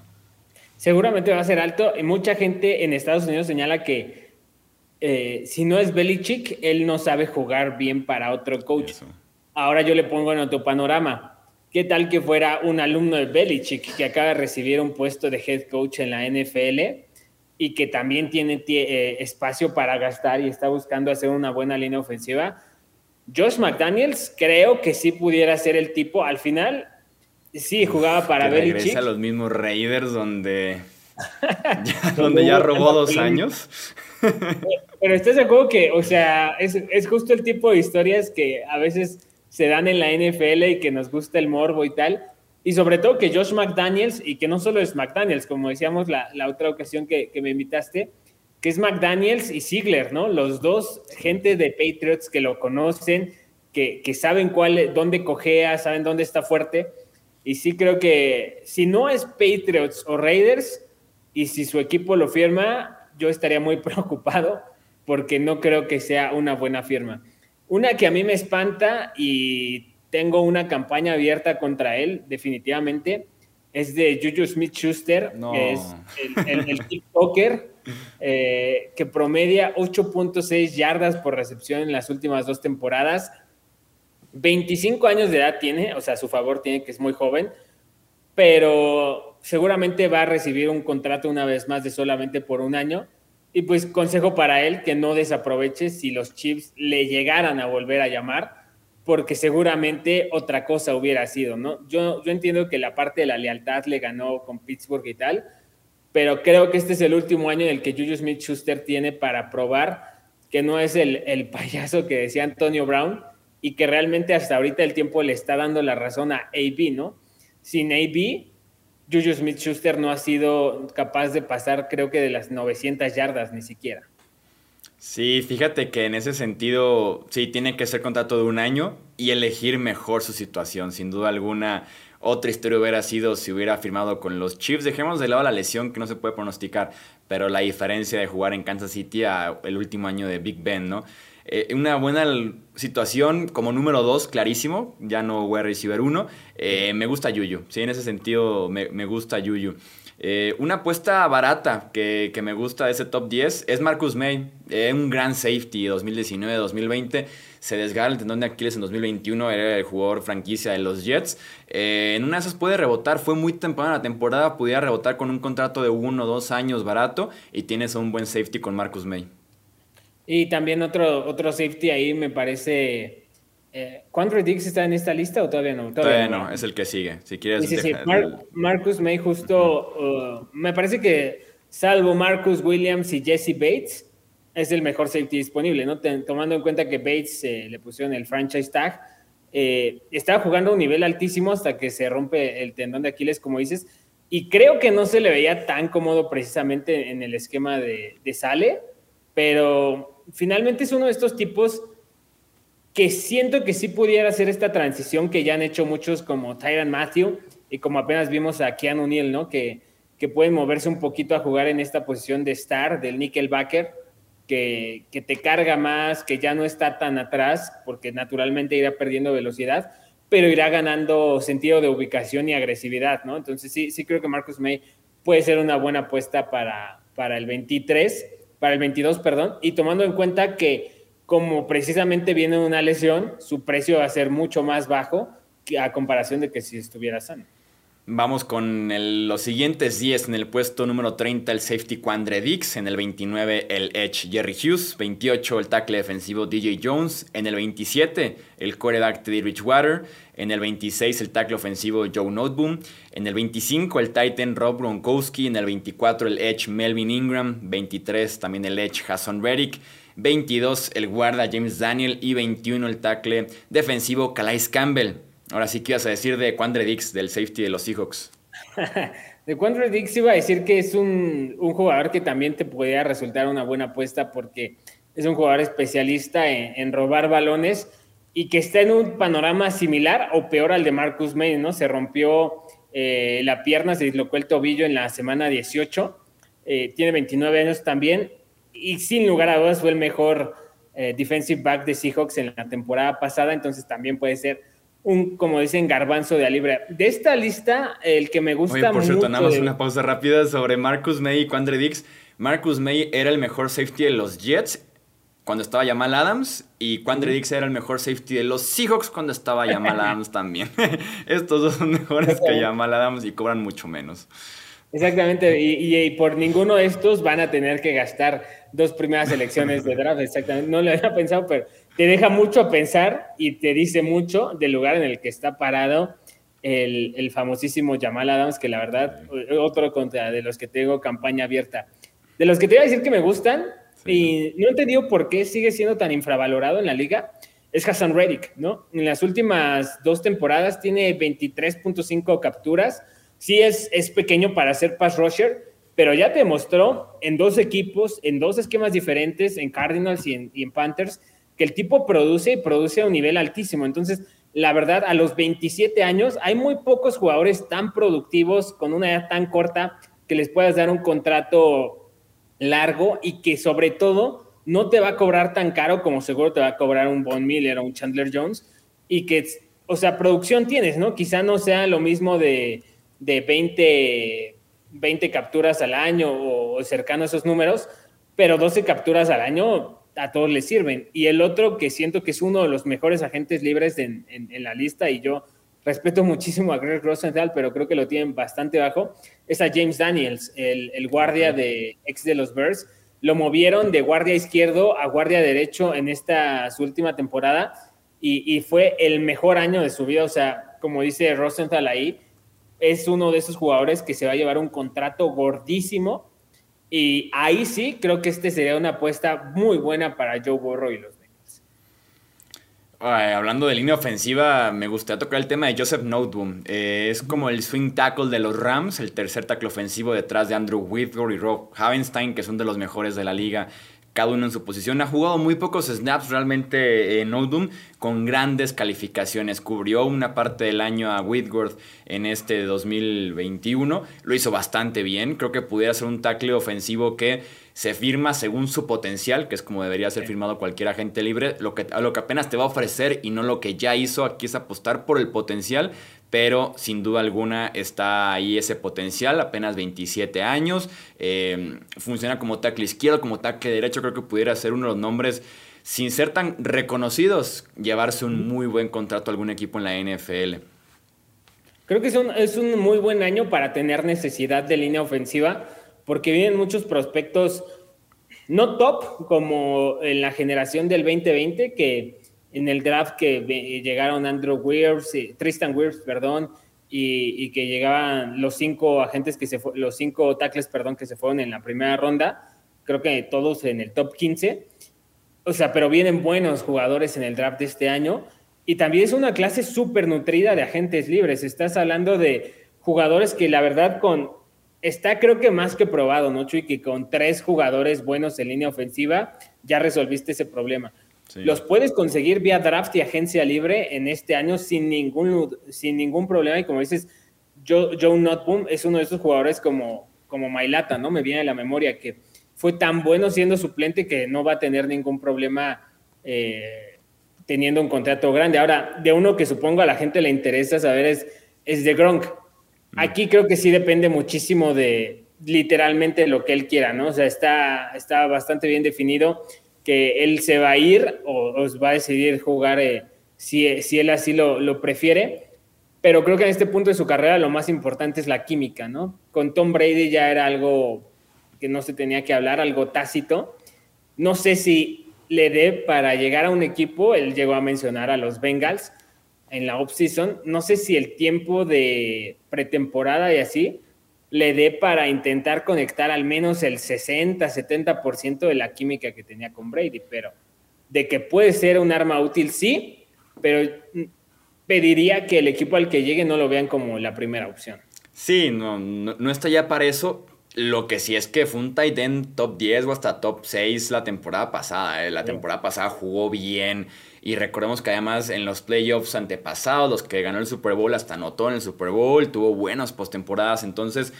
Seguramente va a ser alto, y mucha gente en Estados Unidos señala que eh, si no es Belichick, él no sabe jugar bien para otro coach. Ahora yo le pongo en otro panorama. ¿Qué tal que fuera un alumno de Belichick que acaba de recibir un puesto de head coach en la NFL? Y que también tiene eh, espacio para gastar y está buscando hacer una buena línea ofensiva. Josh McDaniels creo que sí pudiera ser el tipo. Al final, sí jugaba para que Belichick. a los mismos Raiders donde ya, donde ya robó dos años. Pero estás de acuerdo que, o sea, es, es justo el tipo de historias que a veces se dan en la NFL y que nos gusta el morbo y tal. Y sobre todo que Josh McDaniels, y que no solo es McDaniels, como decíamos la, la otra ocasión que, que, me invitaste, que es McDaniels y Ziegler, ¿no? Los dos, gente de Patriots que lo conocen, que, que saben cuál, dónde cojea, saben dónde está fuerte. Y sí creo que si no es Patriots o Raiders, y si su equipo lo firma, yo estaría muy preocupado porque no creo que sea una buena firma. Una que a mí me espanta y tengo una campaña abierta contra él, definitivamente. Es de Juju Smith Schuster, que es el, TikToker, eh, que promedia 8.6 yardas por recepción en las últimas dos temporadas. 25 años de edad tiene, o sea, a su favor tiene que es muy joven, pero seguramente va a recibir un contrato una vez más de solamente por un año. Y pues consejo para él que no desaproveche si los Chiefs le llegaran a volver a llamar porque seguramente otra cosa hubiera sido, ¿no? Yo, yo entiendo que la parte de la lealtad le ganó con Pittsburgh y tal, pero creo que este es el último año en el que Juju Smith-Schuster tiene para probar que no es el, el, payaso que decía Antonio Brown y que realmente hasta ahorita el tiempo le está dando la razón a AB, ¿no? Sin AB, Juju Smith-Schuster no ha sido capaz de pasar, creo que de las 900 yardas ni siquiera. Sí, fíjate que en ese sentido, sí, tiene que ser contrato de un año y elegir mejor su situación. Sin duda alguna, otra historia hubiera sido si hubiera firmado con los Chiefs. Dejemos de lado la lesión que no se puede pronosticar, pero la diferencia de jugar en Kansas City a el último año de Big Ben, ¿no? Eh, una buena situación como número dos, clarísimo, ya no voy a recibir uno. Eh, me gusta Yuyu, sí, en ese sentido me, me gusta Yuyu. Eh, una apuesta barata que, me gusta de ese top 10 es Marcus May, eh, un gran safety 2019-2020. Se desgarra el tendón de Aquiles en 2021, era el jugador franquicia de los Jets. Eh, en una de esas puede rebotar, fue muy temprano la temporada, pudiera rebotar con un contrato de uno o dos años barato y tienes un buen safety con Marcus May. Y también otro, otro safety ahí me parece eh, Dix está en esta lista o todavía no? Todavía, no, es el que sigue. Si quieres. Sí, sí, Marcus May, justo. Uh, me parece que, salvo Marcus Williams y Jesse Bates, es el mejor safety disponible, ¿no? tomando en cuenta que Bates eh, le pusieron el franchise tag. Eh, estaba jugando a un nivel altísimo hasta que se rompe el tendón de Aquiles, como dices. Y creo que no se le veía tan cómodo precisamente en el esquema de, de Sale, pero finalmente es uno de estos tipos que siento que sí pudiera hacer esta transición que ya han hecho muchos como Tyron Matthew y como apenas vimos a Keanu Neal, ¿no? Que, que pueden moverse un poquito a jugar en esta posición de star del nickelbacker, que, que te carga más, que ya no está tan atrás, porque naturalmente irá perdiendo velocidad, pero irá ganando sentido de ubicación y agresividad, ¿no? Entonces sí, sí creo que Marcus May puede ser una buena apuesta para, para el 23, para el 22, perdón, y tomando en cuenta que como precisamente viene una lesión, su precio va a ser mucho más bajo a comparación de que si estuviera sano. Vamos con los siguientes 10. En el puesto número 30 el safety Quandre Dix. En el 29 el edge Jerry Hughes. 28 el tackle defensivo DJ Jones. En el 27 el coreback Teddy Richwater. En el 26 el tackle ofensivo Joe Noteboom. En el 25 el titan Rob Gronkowski. En el 24 el edge Melvin Ingram. 23 también el edge Hassan Reddick. 22 el guarda James Daniel. Y 21 el tackle defensivo Calais Campbell. Ahora sí, ¿qué ibas a decir de Quandre Dix, del safety de los Seahawks? de Quandre Dix iba a decir que es un, jugador que también te podría resultar una buena apuesta porque es un jugador especialista en, robar balones y que está en un panorama similar o peor al de Marcus May, ¿no? Se rompió eh, la pierna, se dislocó el tobillo en la semana 18, eh, tiene 29 años también y sin lugar a dudas fue el mejor eh, defensive back de Seahawks en la temporada pasada, entonces también puede ser un, como dicen, garbanzo de libre. De esta lista, el que me gusta Oye, por cierto, nada más una pausa rápida sobre Marcus May y Quandre Dix. Marcus May era el mejor safety de los Jets cuando estaba Jamal Adams y Quandre Dix era el mejor safety de los Seahawks cuando estaba Jamal Adams también. Estos dos son mejores que Jamal Adams y cobran mucho menos. Exactamente, y, por ninguno de estos van a tener que gastar dos primeras elecciones de draft, exactamente. No lo había pensado, pero te deja mucho a pensar y te dice mucho del lugar en el que está parado el, famosísimo Jamal Adams, que la verdad, otro contra de los que tengo campaña abierta. De los que te voy a decir que me gustan, y no he entendido por qué sigue siendo tan infravalorado en la liga, es Hassan Reddick, ¿no? En las últimas dos temporadas tiene 23.5 capturas, sí es, es pequeño para ser pass rusher, pero ya te mostró en dos equipos, en dos esquemas diferentes, en Cardinals y en, Panthers, que el tipo produce y produce a un nivel altísimo. Entonces, la verdad, a los 27 años hay muy pocos jugadores tan productivos con una edad tan corta que les puedas dar un contrato largo y que sobre todo no te va a cobrar tan caro como seguro te va a cobrar un Von Miller o un Chandler Jones y que, o sea, producción tienes, ¿no? Quizá no sea lo mismo de de 20, 20 capturas al año o cercano a esos números, pero 12 capturas al año a todos les sirven. Y el otro que siento que es uno de los mejores agentes libres en, la lista, y yo respeto muchísimo a Greg Rosenthal, pero creo que lo tienen bastante bajo, es a James Daniels, el, guardia de ex de los Bears. Lo movieron de guardia izquierdo a guardia derecho en esta su última temporada y, y fue el mejor año de su vida. O sea, como dice Rosenthal ahí, es uno de esos jugadores que se va a llevar un contrato gordísimo. Y ahí sí, creo que este sería una apuesta muy buena para Joe Burrow y los Bengals. hablando de línea ofensiva, me gustaría tocar el tema de Joseph Noteboom. Eh, es como el swing tackle de los Rams, el tercer tackle ofensivo detrás de Andrew Whitworth y Rob Havenstein, que son de los mejores de la liga cada uno en su posición. Ha jugado muy pocos snaps realmente en Odum con grandes calificaciones. Cubrió una parte del año a Whitworth en este 2021. Lo hizo bastante bien. Creo que pudiera ser un tackle ofensivo que se firma según su potencial, que es como debería ser firmado cualquier agente libre, lo que, lo que apenas te va a ofrecer y no lo que ya hizo. Aquí es apostar por el potencial pero sin duda alguna está ahí ese potencial, apenas 27 años, eh, funciona como tackle izquierdo, como tackle derecho, creo que pudiera ser uno de los nombres, sin ser tan reconocidos, llevarse un muy buen contrato a algún equipo en la NFL. Creo que es un, es un muy buen año para tener necesidad de línea ofensiva, porque vienen muchos prospectos no top como en la generación del 2020, que en el draft que llegaron Andrew Weirs, Tristan Weirs, perdón, y, que llegaban los cinco agentes que se los cinco tackles, perdón, que se fueron en la primera ronda, creo que todos en el top 15. O sea, pero vienen buenos jugadores en el draft de este año. Y también es una clase súper nutrida de agentes libres. Estás hablando de jugadores que la verdad con... Está creo que más que probado, ¿no, Chuy? Que con tres jugadores buenos en línea ofensiva ya resolviste ese problema. Los puedes conseguir vía draft y agencia libre en este año sin ningún, sin ningún problema. Y como dices, Joe, Joe Notboom es uno de esos jugadores como, como Mailata, ¿no? Me viene a la memoria que fue tan bueno siendo suplente que no va a tener ningún problema eh, teniendo un contrato grande. Ahora, de uno que supongo a la gente le interesa saber es, es de Gronk. Mm. Aquí creo que sí depende muchísimo de literalmente lo que él quiera, ¿no? O sea, está, está bastante bien definido que él se va a ir o, va a decidir jugar eh, si, si, él así lo, lo, prefiere. pero creo que en este punto de su carrera lo más importante es la química, ¿no? Con Tom Brady ya era algo que no se tenía que hablar, algo tácito. No sé si le dé para llegar a un equipo, él llegó a mencionar a los Bengals en la off-season, no sé si el tiempo de pretemporada y así le dé para intentar conectar al menos el 60, 70% de la química que tenía con Brady, pero de que puede ser un arma útil, sí, pero pediría que el equipo al que llegue no lo vean como la primera opción. Sí, no, no, está ya para eso. Lo que sí es que fue un tight end top 10 o hasta top 6 la temporada pasada. ¿eh? La temporada pasada jugó bien. Y recordemos que además en los playoffs antepasados, los que ganó el Super Bowl, hasta anotó en el Super Bowl, tuvo buenas postemporadas. Entonces,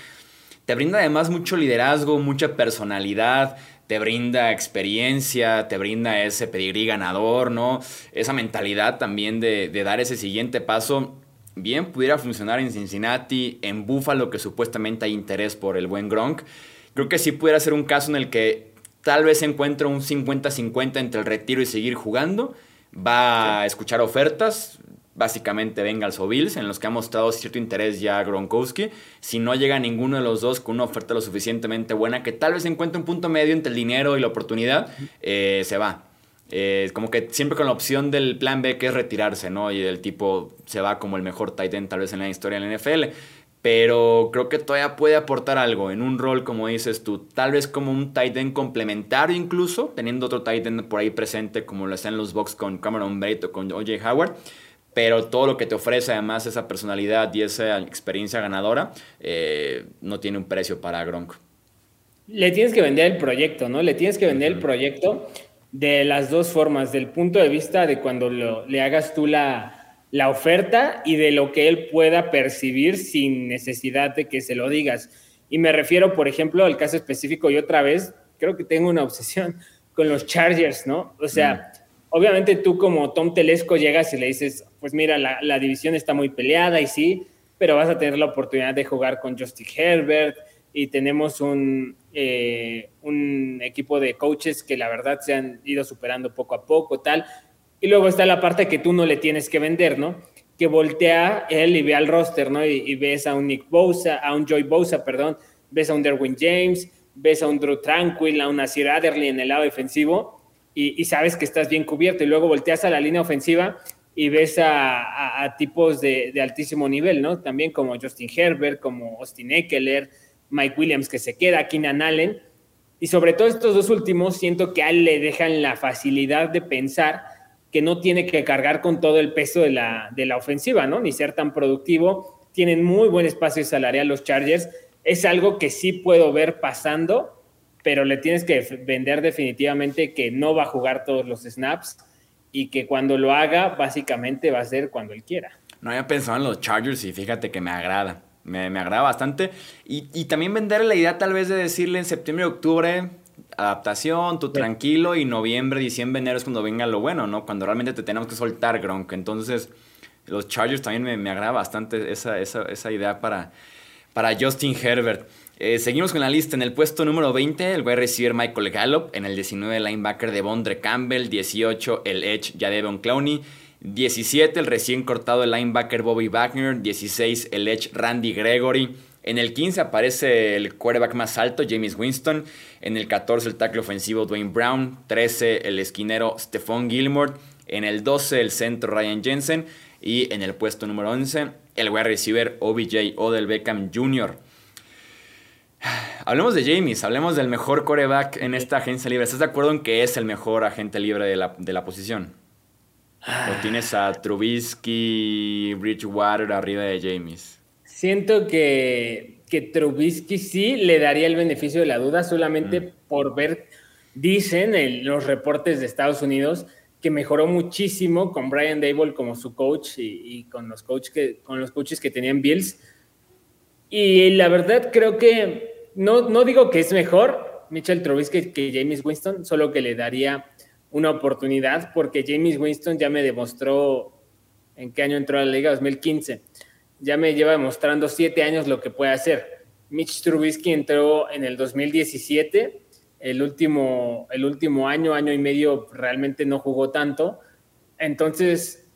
te brinda además mucho liderazgo, mucha personalidad te brinda experiencia, te brinda ese pedigrí ganador, ¿no? Esa mentalidad también de, dar ese siguiente paso. Bien pudiera funcionar en Cincinnati, en Buffalo, que supuestamente hay interés por el buen Gronk. Creo que sí pudiera ser un caso en el que tal vez encuentre un 50-50 entre el retiro y seguir jugando. Va a escuchar ofertas, básicamente Bengals o Bills, en los que ha mostrado cierto interés ya Gronkowski. Si no llega ninguno de los dos con una oferta lo suficientemente buena, que tal vez encuentre un punto medio entre el dinero y la oportunidad, eh, se va. Eh, como que siempre con la opción del plan B que es retirarse, ¿no? Y del tipo se va como el mejor tight end tal vez en la historia de la NFL. Pero creo que todavía puede aportar algo en un rol, como dices tú, tal vez como un tight end complementario incluso, teniendo otro tight end por ahí presente como lo están los Bucks con Cameron Bate o con OJ Howard pero todo lo que te ofrece además esa personalidad y esa experiencia ganadora eh, no tiene un precio para Gronk. Le tienes que vender el proyecto, ¿no? Le tienes que vender el proyecto de las dos formas, del punto de vista de cuando le hagas tú la, la oferta y de lo que él pueda percibir sin necesidad de que se lo digas. Y me refiero, por ejemplo, al caso específico y otra vez, creo que tengo una obsesión con los Chargers, ¿no? O sea, obviamente tú como Tom Telesco llegas y le dices, pues mira, la, división está muy peleada y sí, pero vas a tener la oportunidad de jugar con Justin Herbert y tenemos un, eh, un equipo de coaches que la verdad se han ido superando poco a poco, tal. Y luego está la parte que tú no le tienes que vender, ¿no? Que voltea él y ve al roster, ¿no? Y, ves a un Nick Bosa, a un Joy Bosa, perdón, ves a un Derwin James, ves a un Drew Tranquil, a un Nasir Adderley en el lado defensivo y, sabes que estás bien cubierto. Y luego volteas a la línea ofensiva y ves a, tipos de, altísimo nivel, ¿no? También como Justin Herbert, como Austin Eckler, Mike Williams que se queda, Keenan Allen. Y sobre todo estos dos últimos, siento que a él le dejan la facilidad de pensar que no tiene que cargar con todo el peso de la, de la ofensiva, ¿no? Ni ser tan productivo. Tienen muy buen espacio salarial los Chargers. Es algo que sí puedo ver pasando pero le tienes que vender definitivamente que no va a jugar todos los snaps y que cuando lo haga, básicamente va a ser cuando él quiera. No había pensado en los Chargers y fíjate que me agrada. Me, agrada bastante. Y, también vender la idea tal vez de decirle en septiembre, octubre, adaptación, tú tranquilo, y noviembre, diciembre, enero es cuando venga lo bueno, ¿no? Cuando realmente te tenemos que soltar, Gronk. Entonces, los Chargers también me, me agrada bastante esa, esa, esa idea para, para Justin Herbert. Eh, seguimos con la lista. En el puesto número 20, el wide receiver Michael Gallup. En el 19, el linebacker de Bondre Campbell. 18, el edge Jadevon Clowney. 17, el recién cortado el linebacker Bobby Wagner. 16, el edge Randy Gregory. En el 15 aparece el quarterback más alto, James Winston. En el 14, el tackle ofensivo Dwayne Brown. 13, el esquinero Stephon Gilmore. En el 12, el centro Ryan Jensen. Y en el puesto número 11, el wide receiver OBJ Odell Beckham Jr. Hablemos de James, hablemos del mejor coreback en esta agencia libre. ¿Estás de acuerdo en que es el mejor agente libre de la, posición? ¿O tienes a Trubisky, Bridgewater arriba de James? Siento que, que Trubisky sí le daría el beneficio de la duda solamente mm. por ver, dicen en los reportes de Estados Unidos, que mejoró muchísimo con Brian Dable como su coach y, con, los coach que, con los coaches que tenían Bills. Y la verdad creo que no, no digo que es mejor Mitchell Trubisky que James Winston, solo que le daría una oportunidad porque James Winston ya me demostró en qué año entró a la liga, 2015. Ya me lleva demostrando siete años lo que puede hacer. Mitch Trubisky entró en el 2017, el último, el último año, año y medio realmente no jugó tanto. Entonces,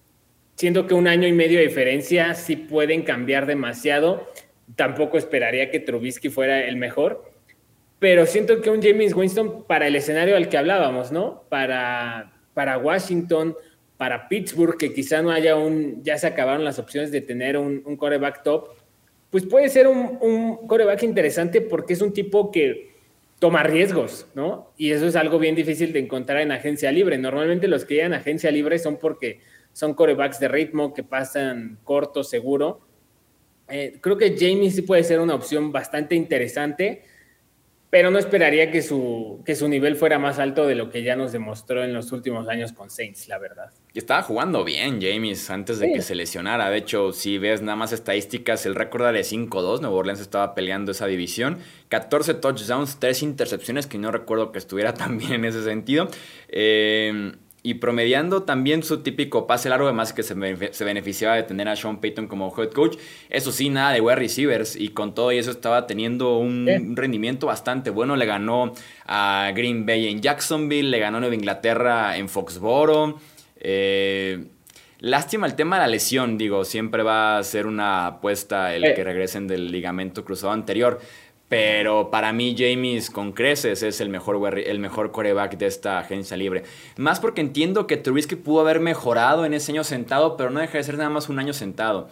siento que un año y medio de diferencia sí pueden cambiar demasiado. Tampoco esperaría que Trubisky fuera el mejor, pero siento que un James Winston para el escenario al que hablábamos, ¿no? Para, para Washington, para Pittsburgh, que quizá no haya un, ya se acabaron las opciones de tener un, un coreback top, pues puede ser un, un coreback interesante porque es un tipo que toma riesgos, ¿no? Y eso es algo bien difícil de encontrar en agencia libre. Normalmente los que llegan a agencia libre son porque son corebacks de ritmo que pasan corto, seguro. Eh, creo que Jamie sí puede ser una opción bastante interesante pero no esperaría que su, que su nivel fuera más alto de lo que ya nos demostró en los últimos años con Saints, la verdad. Y estaba jugando bien James antes de que se lesionara. De hecho, si ves nada más estadísticas, el récord de 5-2, Nuevo Orleans estaba peleando esa división. 14 touchdowns, 3 intercepciones, que no recuerdo que estuviera tan bien en ese sentido. Eh, y promediando también su típico pase largo, además que se, beneficiaba de tener a Sean Payton como head coach. Eso sí, nada de wide receivers y con todo eso estaba teniendo un, rendimiento bastante bueno. Le ganó a Green Bay en Jacksonville, le ganó a Nueva Inglaterra en Foxboro. Eh, lástima el tema de la lesión, digo, siempre va a ser una apuesta el que regresen del ligamento cruzado anterior. Pero para mí, James con creces es el mejor, el mejor coreback de esta agencia libre. Más porque entiendo que Trubisky pudo haber mejorado en ese año sentado, pero no deja de ser nada más un año sentado.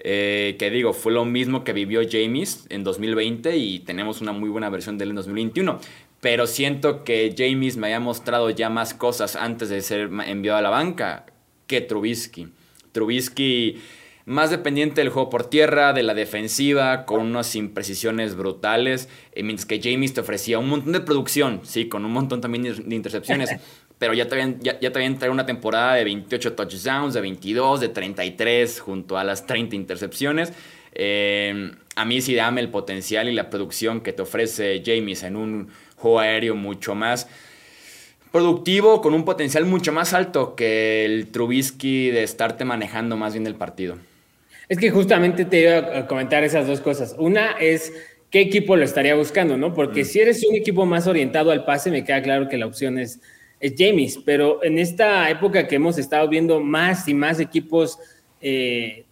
Eh, que digo, fue lo mismo que vivió James en 2020 y tenemos una muy buena versión de él en 2021. Pero siento que James me haya mostrado ya más cosas antes de ser enviado a la banca que Trubisky. Trubisky más dependiente del juego por tierra, de la defensiva, con unas imprecisiones brutales, eh, mientras que James te ofrecía un montón de producción, sí, con un montón también de intercepciones, pero ya te, habían, ya, te una temporada de 28 touchdowns, de 22, de 33, junto a las 30 intercepciones. Eh, a mí sí dame el potencial y la producción que te ofrece James en un juego aéreo mucho más productivo, con un potencial mucho más alto que el Trubisky de estarte manejando más bien el partido. Es que justamente te iba a comentar esas dos cosas. Una es qué equipo lo estaría buscando, ¿no? Porque mm. si eres un equipo más orientado al pase, me queda claro que la opción es, es James, pero en esta época que hemos estado viendo más y más equipos eh,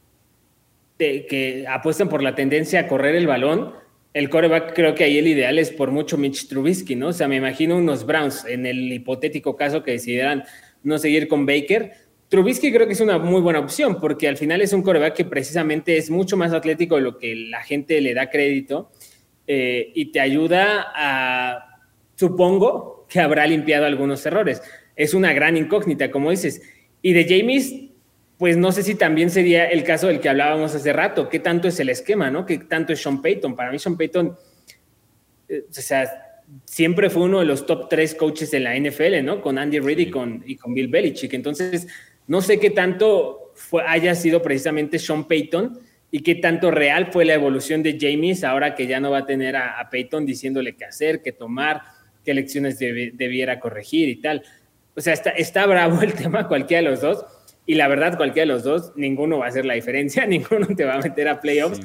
que apuestan por la tendencia a correr el balón, el coreback creo que ahí el ideal es por mucho Mitch Trubisky, ¿no? O sea, me imagino unos Browns en el hipotético caso que decidieran no seguir con Baker Trubisky creo que es una muy buena opción porque al final es un coreback que precisamente es mucho más atlético de lo que la gente le da crédito eh, y te ayuda a, supongo que habrá limpiado algunos errores. Es una gran incógnita, como dices. Y de James, pues no sé si también sería el caso del que hablábamos hace rato. ¿Qué tanto es el esquema, no? ¿Qué tanto es Sean Payton? Para mí Sean Payton, eh, o sea, siempre fue uno de los top tres coaches de la NFL, ¿no? Con Andy Reid y con, y con Bill Belichick. Entonces, no sé qué tanto haya sido precisamente Sean Payton y qué tanto real fue la evolución de James ahora que ya no va a tener a, Payton diciéndole qué hacer, qué tomar, qué lecciones debiera corregir y tal. O sea, está, está bravo el tema cualquiera de los dos. Y la verdad, cualquiera de los dos, ninguno va a hacer la diferencia, ninguno te va a meter a playoffs.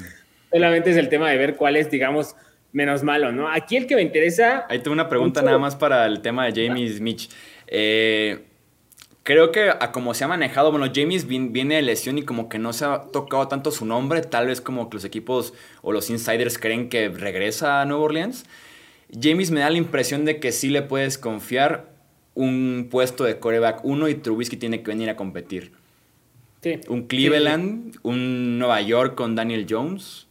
Solamente es el tema de ver cuál es, digamos, menos malo, ¿no? Aquí el que me interesa. Ahí tengo una pregunta nada más para el tema de James Mitch. Eh, Creo que a como se ha manejado, bueno, James viene de lesión y como que no se ha tocado tanto su nombre, tal vez como que los equipos o los insiders creen que regresa a Nueva Orleans. James me da la impresión de que sí le puedes confiar un puesto de coreback 1 y Trubisky tiene que venir a competir. Sí. Un Cleveland, un Nueva York con Daniel Jones.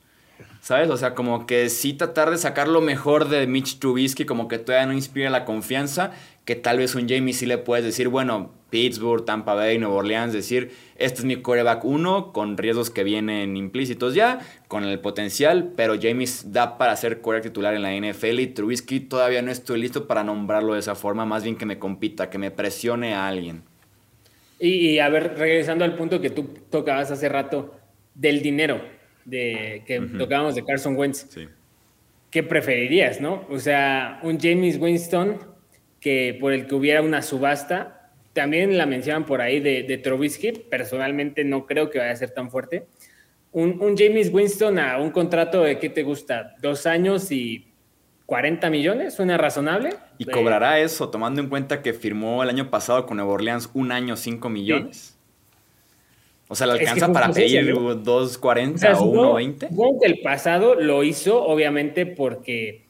¿Sabes? O sea, como que sí tratar de sacar lo mejor de Mitch Trubisky, como que todavía no inspira la confianza, que tal vez un James sí le puedes decir, bueno, Pittsburgh, Tampa Bay, Nueva Orleans, decir, este es mi coreback 1 con riesgos que vienen implícitos ya, con el potencial, pero James da para ser coreback titular en la NFL y Trubisky todavía no estoy listo para nombrarlo de esa forma, más bien que me compita, que me presione a alguien. Y, a ver, regresando al punto que tú tocabas hace rato, del dinero, de que tocábamos de Carson Wentz. ¿Qué preferirías, no? O sea, un James Winston que por el que hubiera una subasta también la mencionan por ahí de, de Trubisky. Personalmente no creo que vaya a ser tan fuerte. Un, un, James Winston a un contrato de, ¿qué te gusta? Dos años y 40 millones, ¿suena razonable? ¿Y cobrará eso, tomando en cuenta que firmó el año pasado con Nueva Orleans un año 5 millones? O sea, ¿le alcanza para pedir 2.40 o, 1.20? el pasado lo hizo, obviamente, porque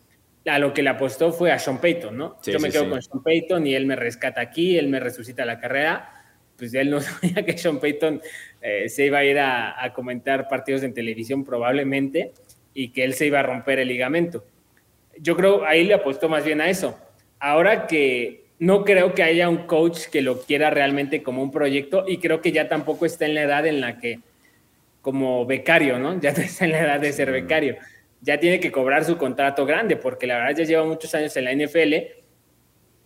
a lo que le apostó fue a Sean Payton, ¿no? Yo me quedo con Sean Payton y él me rescata aquí, él me resucita la carrera. Pues él no sabía que Sean Payton eh, se iba a ir a, a, comentar partidos en televisión probablemente y que él se iba a romper el ligamento. Yo creo ahí le apostó más bien a eso. Ahora que no creo que haya un coach que lo quiera realmente como un proyecto y creo que ya tampoco está en la edad en la que, como becario, ¿no? Ya está en la edad de ser becario. Ya tiene que cobrar su contrato grande porque la verdad ya lleva muchos años en la NFL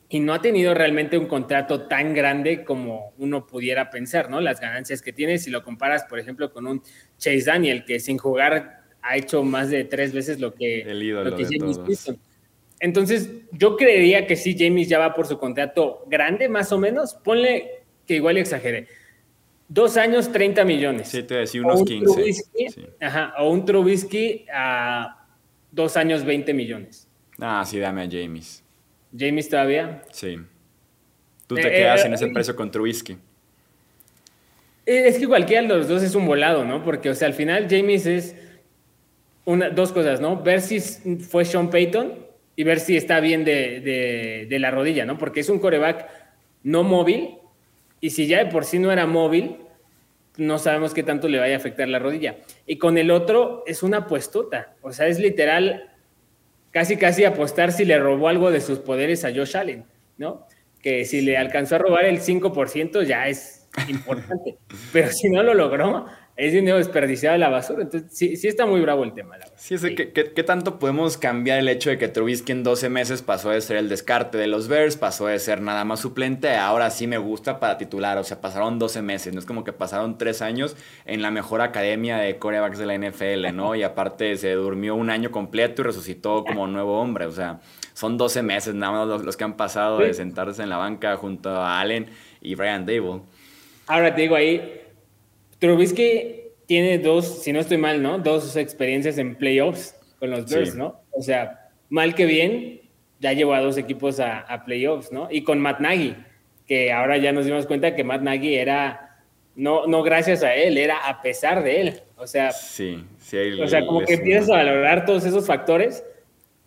y no ha tenido realmente un contrato tan grande como uno pudiera pensar, ¿no? Las ganancias que tiene, si lo comparas, por ejemplo, con un Chase Daniel que sin jugar ha hecho más de tres veces lo que, El ídolo lo que James entonces, yo creería que sí, James ya va por su contrato grande, más o menos. Ponle que igual exagere. Dos años, 30 millones. Sí, te decía unos 15. Ajá, o un Trubisky a dos años, 20 millones. Ah, sí, dame a James. ¿James todavía? Sí. Tú te eh, quedas en eh, ese precio con Trubisky. Eh, es que cualquiera de los dos es un volado, ¿no? Porque, o sea, al final James es una, dos cosas, ¿no? Ver si fue Sean Payton y ver si está bien de, la rodilla, ¿no? Porque es un coreback no móvil y si ya de por sí no era móvil, no sabemos qué tanto le vaya a afectar la rodilla. Y con el otro es una apuestota, o sea, es literal casi casi apostar si le robó algo de sus poderes a Josh Allen, ¿no? Que si le alcanzó a robar el 5% ya es importante, pero si no lo logró, es dinero desperdiciado a la basura. Entonces, sí, sí está muy bravo el tema. La verdad. Sí, ¿qué, qué, tanto podemos cambiar el hecho de que Trubisky en 12 meses pasó de ser el descarte de los Bears, pasó de ser nada más suplente, ahora sí me gusta para titular? O sea, pasaron 12 meses, no es como que pasaron 3 años en la mejor academia de corebacks de la NFL, ¿no? Y aparte se durmió un año completo y resucitó como nuevo hombre. O sea, son 12 meses nada más los, que han pasado de sentarse en la banca junto a Allen y Brian Dable. Ahora te digo ahí Trubisky tiene dos, si no estoy mal, ¿no? Dos experiencias en playoffs con los Bears, ¿no? O sea, mal que bien, ya llevó a dos equipos a, playoffs, ¿no? Y con Matt Nagy, que ahora ya nos dimos cuenta que Matt Nagy era, no, no gracias a él, era a pesar de él. O sea, sí, sí, o sea como que empiezas a valorar todos esos factores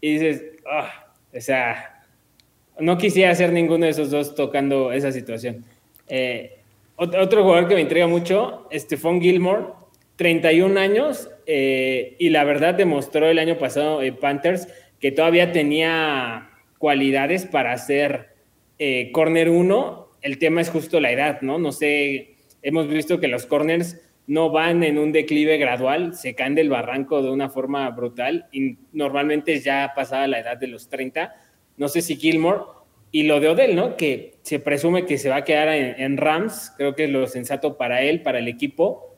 y dices, ah, o sea, no quisiera ser ninguno de esos dos tocando esa situación. Eh, otro jugador que me intriga mucho, Stephon Gilmore, 31 años, eh, y la verdad demostró el año pasado en Panthers que todavía tenía cualidades para ser eh, corner 1. El tema es justo la edad, ¿no? No sé, hemos visto que los corners no van en un declive gradual, se caen del barranco de una forma brutal y normalmente ya pasada la edad de los 30. No sé si Gilmore y lo de Odell, ¿no? Que se presume que se va a quedar en, Rams, creo que es lo sensato para él, para el equipo,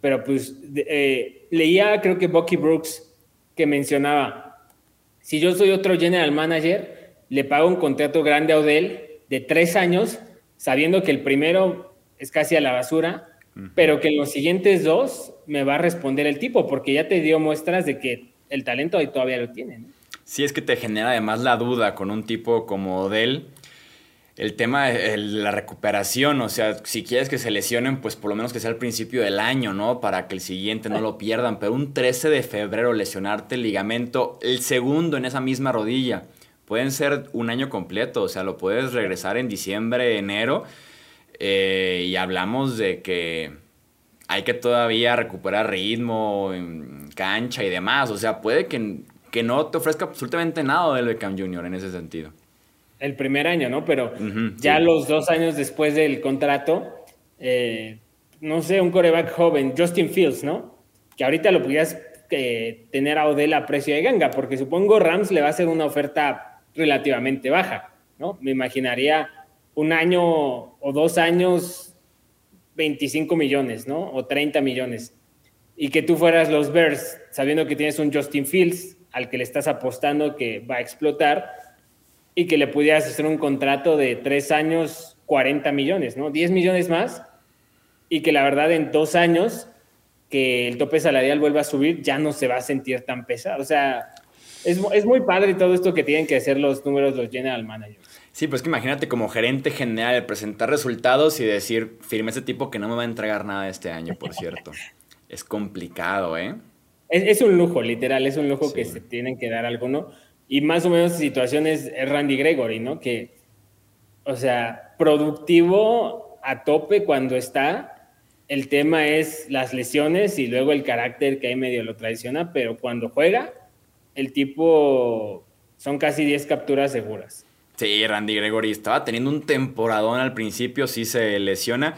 pero pues eh, leía, creo que Bucky Brooks, que mencionaba, si yo soy otro general manager, le pago un contrato grande a Odell de tres años, sabiendo que el primero es casi a la basura, pero que en los siguientes dos me va a responder el tipo, porque ya te dio muestras de que el talento ahí todavía lo tiene. ¿no? Sí, es que te genera además la duda con un tipo como Odell. El tema de la recuperación, o sea, si quieres que se lesionen, pues por lo menos que sea al principio del año, ¿no? Para que el siguiente no lo pierdan. Pero un 13 de febrero lesionarte el ligamento, el segundo en esa misma rodilla, pueden ser un año completo, o sea, lo puedes regresar en diciembre, enero, eh, y hablamos de que hay que todavía recuperar ritmo, cancha y demás, o sea, puede que que no te ofrezca absolutamente nada del Beckham Jr. en ese sentido. El primer año, ¿no? Pero ya los dos años después del contrato, eh, no sé, un coreback joven, Justin Fields, ¿no? Que ahorita lo pudieras eh, tener a Odell a precio de ganga, porque supongo Rams le va a hacer una oferta relativamente baja, ¿no? Me imaginaría un año o dos años, 25 millones, ¿no? O 30 millones. Y que tú fueras los Bears, sabiendo que tienes un Justin Fields, al que le estás apostando que va a explotar y que le pudieras hacer un contrato de tres años, 40 millones, ¿no? 10 millones más y que la verdad en dos años que el tope salarial vuelva a subir ya no se va a sentir tan pesado. O sea, es, es muy padre todo esto que tienen que hacer los números, los general managers. Sí, pues que imagínate como gerente general presentar resultados y decir, firme ese tipo que no me va a entregar nada este año, por cierto. es complicado, ¿eh? Es, un lujo, literal, es un lujo que se tienen que dar alguno. Y más o menos situaciones es Randy Gregory, ¿no? Que, o sea, productivo a tope cuando está. El tema es las lesiones y luego el carácter que hay medio lo traiciona, pero cuando juega, el tipo son casi 10 capturas seguras. Sí, Randy Gregory estaba teniendo un temporadón al principio, sí se lesiona.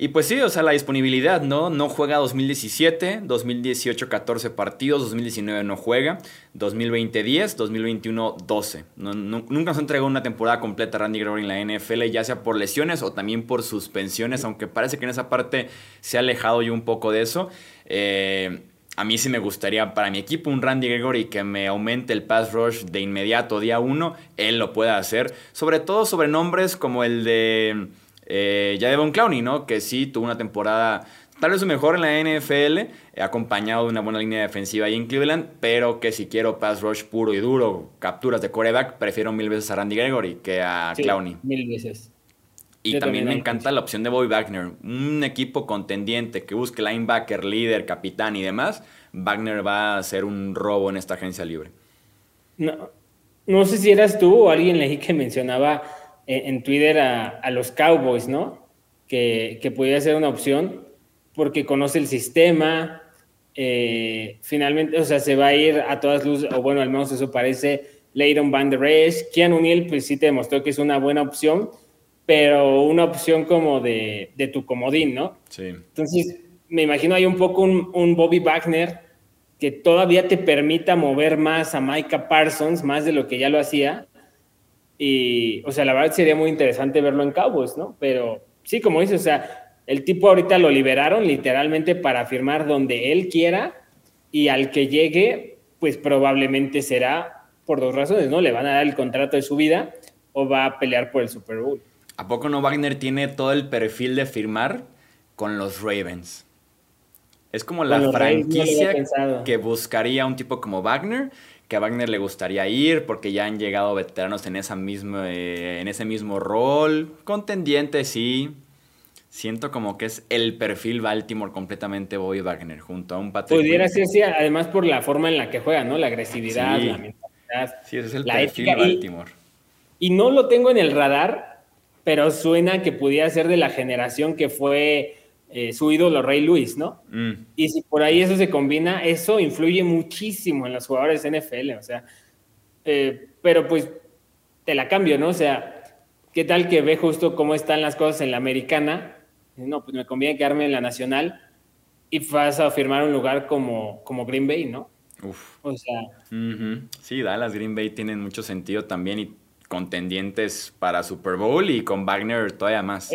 Y pues sí, o sea, la disponibilidad, ¿no? No juega 2017, 2018 14 partidos, 2019 no juega, 2020 10, 2021 12. nunca se entregó una temporada completa Randy Gregory en la NFL, ya sea por lesiones o también por suspensiones, aunque parece que en esa parte se ha alejado yo un poco de eso. Eh, a mí sí me gustaría para mi equipo un Randy Gregory que me aumente el pass rush de inmediato día uno. Él lo puede hacer. Sobre todo sobre nombres como el de eh, Jadevon Clowney, ¿no? Que sí tuvo una temporada tal vez mejor en la NFL, acompañado de una buena línea defensiva ahí en Cleveland, pero que si quiero pass rush puro y duro, capturas de coreback, prefiero mil veces a Randy Gregory que a sí, Clowney. Mil veces. Y también me encanta la opción de Bobby Wagner. Un equipo contendiente que busque linebacker, líder, capitán y demás. Wagner va a hacer un robo en esta agencia libre. No, no sé si eras tú o alguien leí que mencionaba en, Twitter a, los Cowboys, ¿no? Que, que podía ser una opción porque conoce el sistema. Eh, finalmente, o sea, se va a ir a todas luces, o bueno, al menos eso parece. Leighton Van Der Esch. Keanu O'Neill, pues sí te demostró que es una buena opción pero una opción como de, de tu comodín, ¿no? Sí. Entonces, me imagino hay un poco un, Bobby Wagner que todavía te permita mover más a Micah Parsons, más de lo que ya lo hacía. Y, o sea, la verdad sería muy interesante verlo en Cowboys, ¿no? Pero sí, como dices, o sea, el tipo ahorita lo liberaron literalmente para firmar donde él quiera y al que llegue, pues probablemente será por dos razones, ¿no? Le van a dar el contrato de su vida o va a pelear por el Super Bowl. ¿A poco no Wagner tiene todo el perfil de firmar con los Ravens? Es como la franquicia que buscaría un tipo como Wagner, que a Wagner le gustaría ir porque ya han llegado veteranos en, esa misma, eh, en ese mismo rol. Contendiente, sí. Siento como que es el perfil Baltimore completamente Bobby Wagner junto a un Patrick. Pudiera ser, sí, además por la forma en la que juega, ¿no? La agresividad, la mentalidad. Sí, ese es el perfil Baltimore. y no lo tengo en el radar, pero suena que pudiera ser de la generación que fue eh, su ídolo Rey Luis, ¿no? Mm. Y si por ahí eso se combina, eso influye muchísimo en los jugadores NFL, o sea, eh, pero pues te la cambio, ¿no? O sea, ¿qué tal que ve justo cómo están las cosas en la americana? No, pues me conviene quedarme en la nacional y vas a firmar un lugar como, como Green Bay, ¿no? Uf. O sea. Sí, Dallas, Green Bay tienen mucho sentido también y contendientes para Super Bowl y con Wagner todavía más.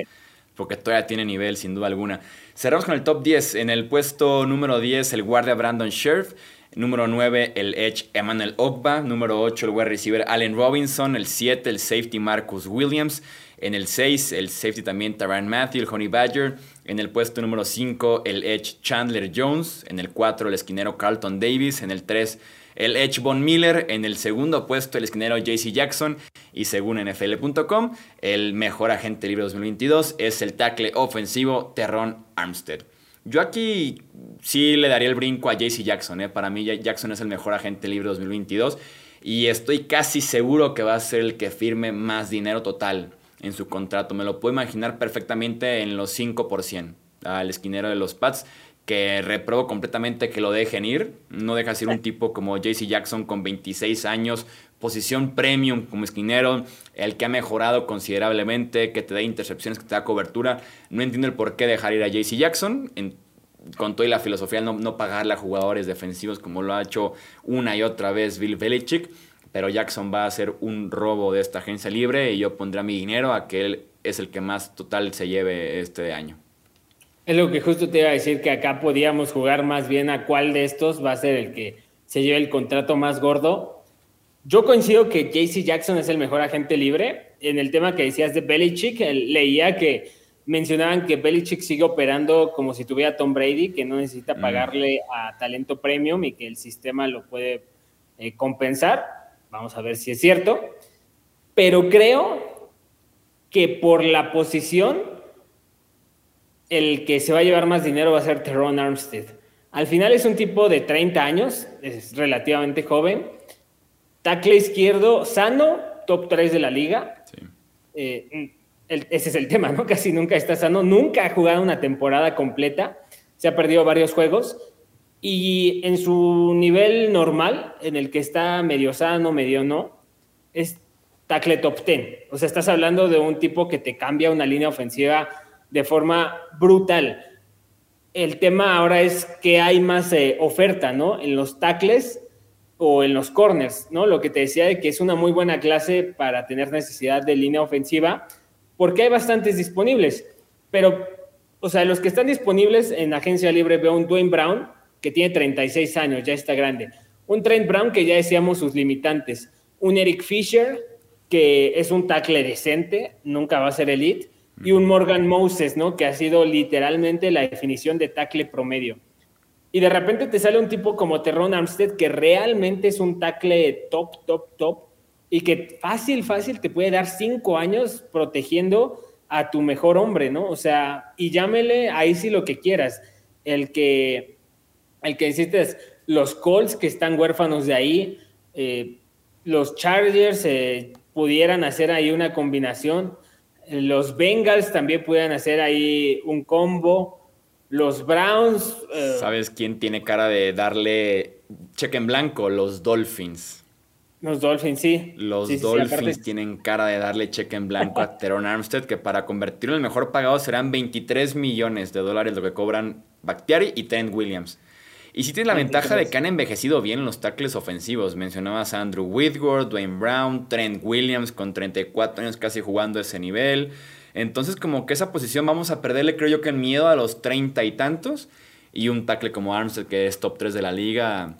Porque todavía tiene nivel, sin duda alguna. Cerramos con el top 10. En el puesto número 10, el guardia Brandon Scherf. Número 9, el Edge Emmanuel Ogba. Número 8, el wide receiver Allen Robinson. El 7, el safety Marcus Williams. En el 6, el safety también Taran Matthew, el Honey Badger. En el puesto número 5, el Edge Chandler Jones. En el 4, el esquinero Carlton Davis. En el 3, el Edge Von Miller. En el segundo puesto, el esquinero JC Jackson. Y según NFL.com, el mejor agente libre 2022 es el tackle ofensivo Terron Armstead. Yo aquí sí le daría el brinco a JC Jackson. ¿eh? Para mí Jackson es el mejor agente libre 2022 y estoy casi seguro que va a ser el que firme más dinero total en su contrato. Me lo puedo imaginar perfectamente en los 5% al esquinero de los Pats que reprobo completamente que lo dejen ir. No deja ser un tipo como JC Jackson con 26 años, posición premium como esquinero, el que ha mejorado considerablemente, que te da intercepciones, que te da cobertura. No entiendo el por qué dejar ir a JC Jackson. con toda la filosofía de no, no pagarle a jugadores defensivos como lo ha hecho una y otra vez Bill Belichick. Pero Jackson va a ser un robo de esta agencia libre y yo pondré mi dinero a que él es el que más total se lleve este año. Es lo que justo te iba a decir, que acá podíamos jugar más bien a cuál de estos va a ser el que se lleve el contrato más gordo. Yo coincido que JC Jackson es el mejor agente libre. En el tema que decías de Belichick, leía que mencionaban que Belichick sigue operando como si tuviera Tom Brady, que no necesita mm. pagarle a talento premium y que el sistema lo puede eh, compensar. Vamos a ver si es cierto. Pero creo que por la posición, el que se va a llevar más dinero va a ser Teron Armstead. Al final es un tipo de 30 años, es relativamente joven. Tackle izquierdo sano, top 3 de la liga. Eh, ese es el tema, ¿no? Casi nunca está sano, nunca ha jugado una temporada completa, se ha perdido varios juegos y en su nivel normal, en el que está medio sano, medio no, es tackle top 10. O sea, estás hablando de un tipo que te cambia una línea ofensiva de forma brutal. El tema ahora es que hay más eh, oferta, ¿no? En los tackles o en los corners, ¿no? Lo que te decía de que es una muy buena clase para tener necesidad de línea ofensiva, porque hay bastantes disponibles. Pero, o sea, los que están disponibles en agencia libre veo un Dwayne Brown, que tiene 36 años, ya está grande. Un Trent Brown, que ya decíamos sus limitantes. Un Eric Fisher, que es un tackle decente, nunca va a ser elite y un Morgan Moses, ¿no? Que ha sido literalmente la definición de tackle promedio. Y de repente te sale un tipo como Terron Armstead, que realmente es un tackle top, top, top, y que fácil, fácil te puede dar cinco años protegiendo a tu mejor hombre, ¿no? O sea, y llámele ahí sí lo que quieras. El que, el que hiciste los Colts que están huérfanos de ahí, eh, los Chargers eh, pudieran hacer ahí una combinación los Bengals también pueden hacer ahí un combo. Los Browns. Eh, ¿Sabes quién tiene cara de darle cheque en blanco? Los Dolphins. Los Dolphins, sí. Los Dolphins tienen cara de darle cheque en blanco a Teron Armstead, que para convertirlo en el mejor pagado serán 23 millones de dólares lo que cobran Bakhtiari y Trent Williams. Y sí tiene la ventaja de que han envejecido bien los tackles ofensivos. Mencionabas a Andrew Whitworth, Dwayne Brown, Trent Williams con 34 años casi jugando ese nivel. Entonces como que esa posición vamos a perderle creo yo que en miedo a los 30 y tantos. Y un tackle como Armstead que es top 3 de la liga,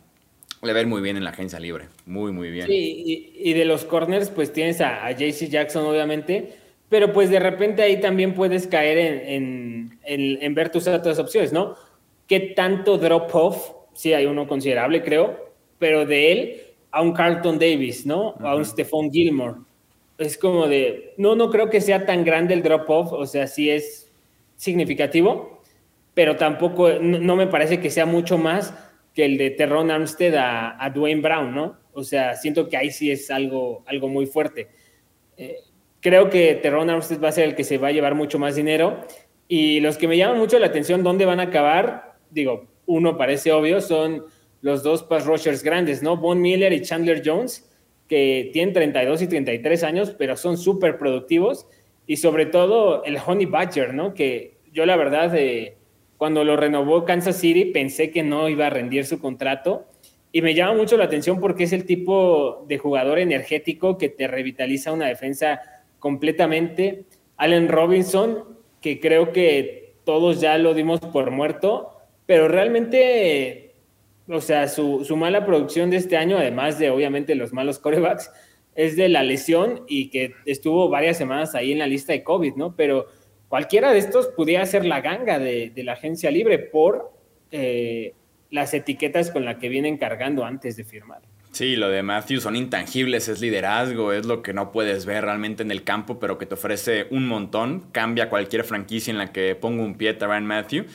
le ver muy bien en la agencia libre. Muy, muy bien. Sí, y, de los corners pues tienes a, JC Jackson obviamente. Pero pues de repente ahí también puedes caer en, en ver tus otras opciones, ¿no? Qué tanto drop-off, sí hay uno considerable, creo, pero de él a un Carlton Davis, ¿no? A un Stephon Gilmore. Es como de, no, no creo que sea tan grande el drop-off, o sea, sí es significativo, pero tampoco, no, me parece que sea mucho más que el de Terron Armstead a, Dwayne Brown, ¿no? O sea, siento que ahí sí es algo, algo muy fuerte. Eh, creo que Terron Armstead va a ser el que se va a llevar mucho más dinero. Y los que me llaman mucho la atención, ¿dónde van a acabar? Digo, uno parece obvio, son los dos pass rushers grandes, ¿no? Von Miller y Chandler Jones, que tienen 32 y 33 años, pero son súper productivos. Y sobre todo el Honey Badger, ¿no? Que yo la verdad, eh, cuando lo renovó Kansas City, pensé que no iba a rendir su contrato. Y me llama mucho la atención porque es el tipo de jugador energético que te revitaliza una defensa completamente. Allen Robinson, que creo que todos ya lo dimos por muerto, pero realmente, o sea, su, mala producción de este año, además de obviamente los malos corebacks, es de la lesión y que estuvo varias semanas ahí en la lista de COVID, ¿no? Pero cualquiera de estos pudiera ser la ganga de, la agencia libre por eh, las etiquetas con las que vienen cargando antes de firmar. Sí, lo de Matthew son intangibles, es liderazgo, es lo que no puedes ver realmente en el campo, pero que te ofrece un montón. Cambia cualquier franquicia en la que ponga un pie Ryan Matthew.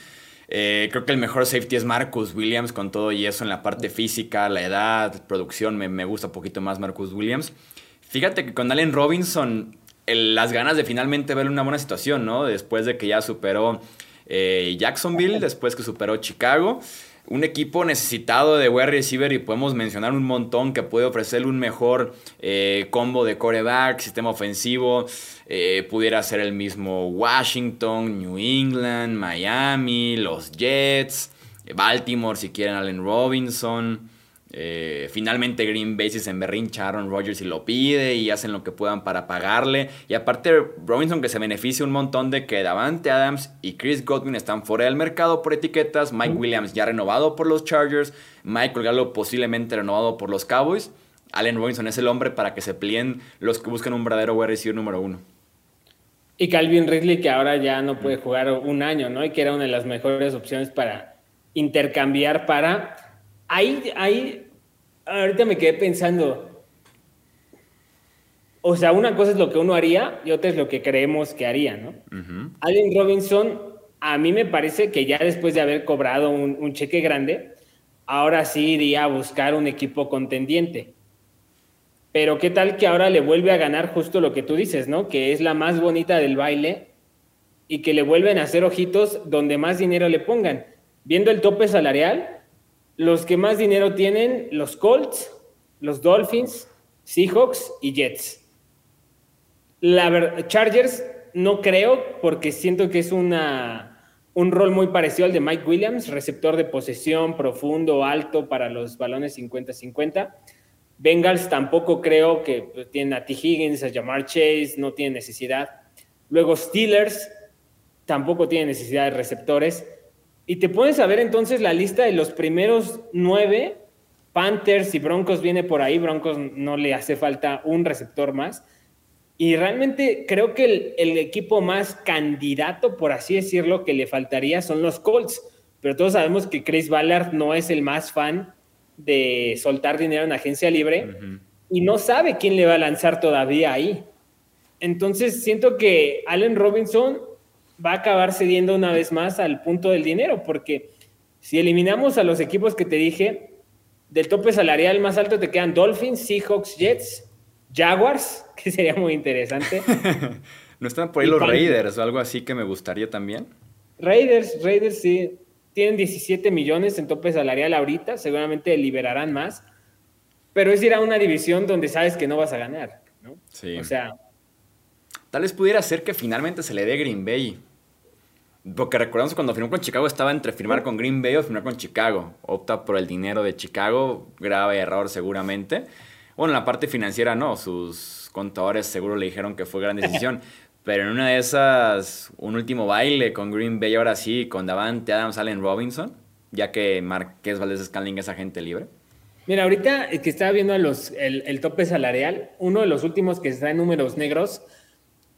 Eh, creo que el mejor safety es Marcus Williams con todo y eso en la parte física, la edad, producción, me, gusta un poquito más Marcus Williams. Fíjate que con Allen Robinson, las ganas de finalmente ver una buena situación, ¿no? Después de que ya superó eh, Jacksonville, después que superó Chicago un equipo necesitado de wide receiver y podemos mencionar un montón que puede ofrecerle un mejor eh, combo de coreback, sistema ofensivo. Eh, pudiera ser el mismo Washington, New England, Miami, los Jets, Baltimore si quieren Allen Robinson. Eh, finalmente Green Bay se emberrincha Aaron Rodgers y lo pide y hacen lo que puedan para pagarle. Y aparte Robinson que se beneficia un montón de que Davante Adams y Chris Godwin están fuera del mercado por etiquetas. Mike Williams ya renovado por los Chargers. Michael Gallo posiblemente renovado por los Cowboys. Allen Robinson es el hombre para que se pleen los que buscan un verdadero wide receiver número uno. Y Calvin Ridley que ahora ya no puede jugar un año, ¿no? Y que era una de las mejores opciones para intercambiar para Ahí, ahí, ahorita me quedé pensando. o sea, una cosa es lo que uno haría y otra es lo que creemos que haría, ¿no? Allen Robinson, a mí me parece que ya después de haber cobrado un, cheque grande, ahora sí iría a buscar un equipo contendiente. Pero qué tal que ahora le vuelve a ganar justo lo que tú dices, ¿no? Que es la más bonita del baile y que le vuelven a hacer ojitos donde más dinero le pongan. Viendo el tope salarial, los que más dinero tienen, los Colts, los Dolphins, Seahawks y Jets. Chargers no creo porque siento que es una, un rol muy parecido al de Mike Williams, receptor de posesión profundo, alto para los balones 50-50. Bengals tampoco creo que pues, tienen a T. Higgins, a Jamar Chase, no tienen necesidad. Luego Steelers tampoco tienen necesidad de receptores. Y te pones a ver entonces la lista de los primeros nueve. Panthers y Broncos viene por ahí. Broncos no le hace falta un receptor más. Y realmente creo que el, equipo más candidato, por así decirlo, que le faltaría son los Colts. Pero todos sabemos que Chris Ballard no es el más fan de soltar dinero en agencia libre y no sabe quién le va a lanzar todavía ahí. Entonces siento que Allen Robinson va a acabar cediendo una vez más al punto del dinero, porque si eliminamos a los equipos que te dije, del tope salarial más alto te quedan Dolphins, Seahawks, Jets, Jaguars, que sería muy interesante. ¿No están por ahí los Raiders o algo así que me gustaría también? Raiders, Raiders sí. Tienen 17 millones en tope salarial ahorita, seguramente liberarán más. Pero es ir a una división donde sabes que no vas a ganar, ¿no? Sí. O sea. Tal vez pudiera ser que finalmente se le dé Green Bay. Porque recordamos cuando firmó con Chicago estaba entre firmar con Green Bay o firmar con Chicago. Opta por el dinero de Chicago, grave error seguramente. Bueno, en la parte financiera no, sus contadores seguro le dijeron que fue gran decisión. Pero en una de esas, un último baile con Green Bay, ahora sí, con Davante Adams, Allen Robinson, ya que Marqués Valdés Scanling es agente libre. Mira, ahorita que estaba viendo los, el, tope salarial, uno de los últimos que está en números negros,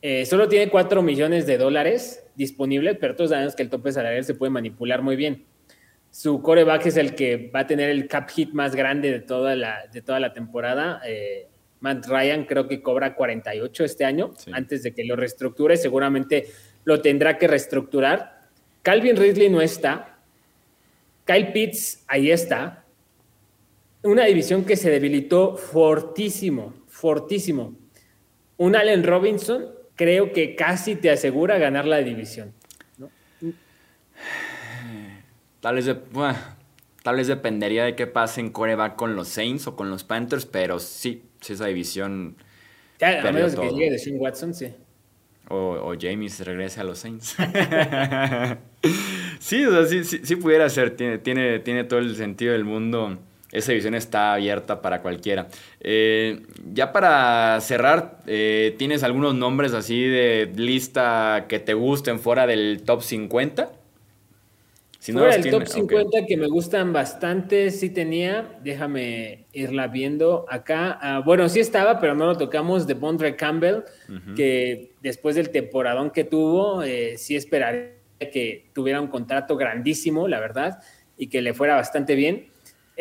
eh, solo tiene 4 millones de dólares disponibles, pero todos sabemos que el tope salarial se puede manipular muy bien. Su coreback es el que va a tener el cap hit más grande de toda la, de toda la temporada. Eh, Matt Ryan creo que cobra 48 este año, antes de que lo reestructure. Seguramente lo tendrá que reestructurar. Calvin Ridley no está. Kyle Pitts ahí está. Una división que se debilitó fortísimo, fortísimo. Un Allen Robinson creo que casi te asegura ganar la división. Tal vez, tal vez dependería de qué pase en coreback con los Saints o con los Panthers, pero sí, sí esa división. Ya, a menos que llegue de Shane Watson, sí. O, o Jamie se regrese a los Saints. sí, o sea, sí, sí, pudiera ser. Tiene, tiene, tiene todo el sentido del mundo. Esa división está abierta para cualquiera. Eh, ya para cerrar, eh, ¿tienes algunos nombres así de lista que te gusten fuera del top 50? Si Fuera el top 50 que me gustan bastante, sí tenía, déjame irla viendo acá. Ah, bueno, sí estaba, pero no lo tocamos, de Bondre Campbell, que después del temporadón que tuvo, eh, sí esperaría que tuviera un contrato grandísimo, la verdad, y que le fuera bastante bien.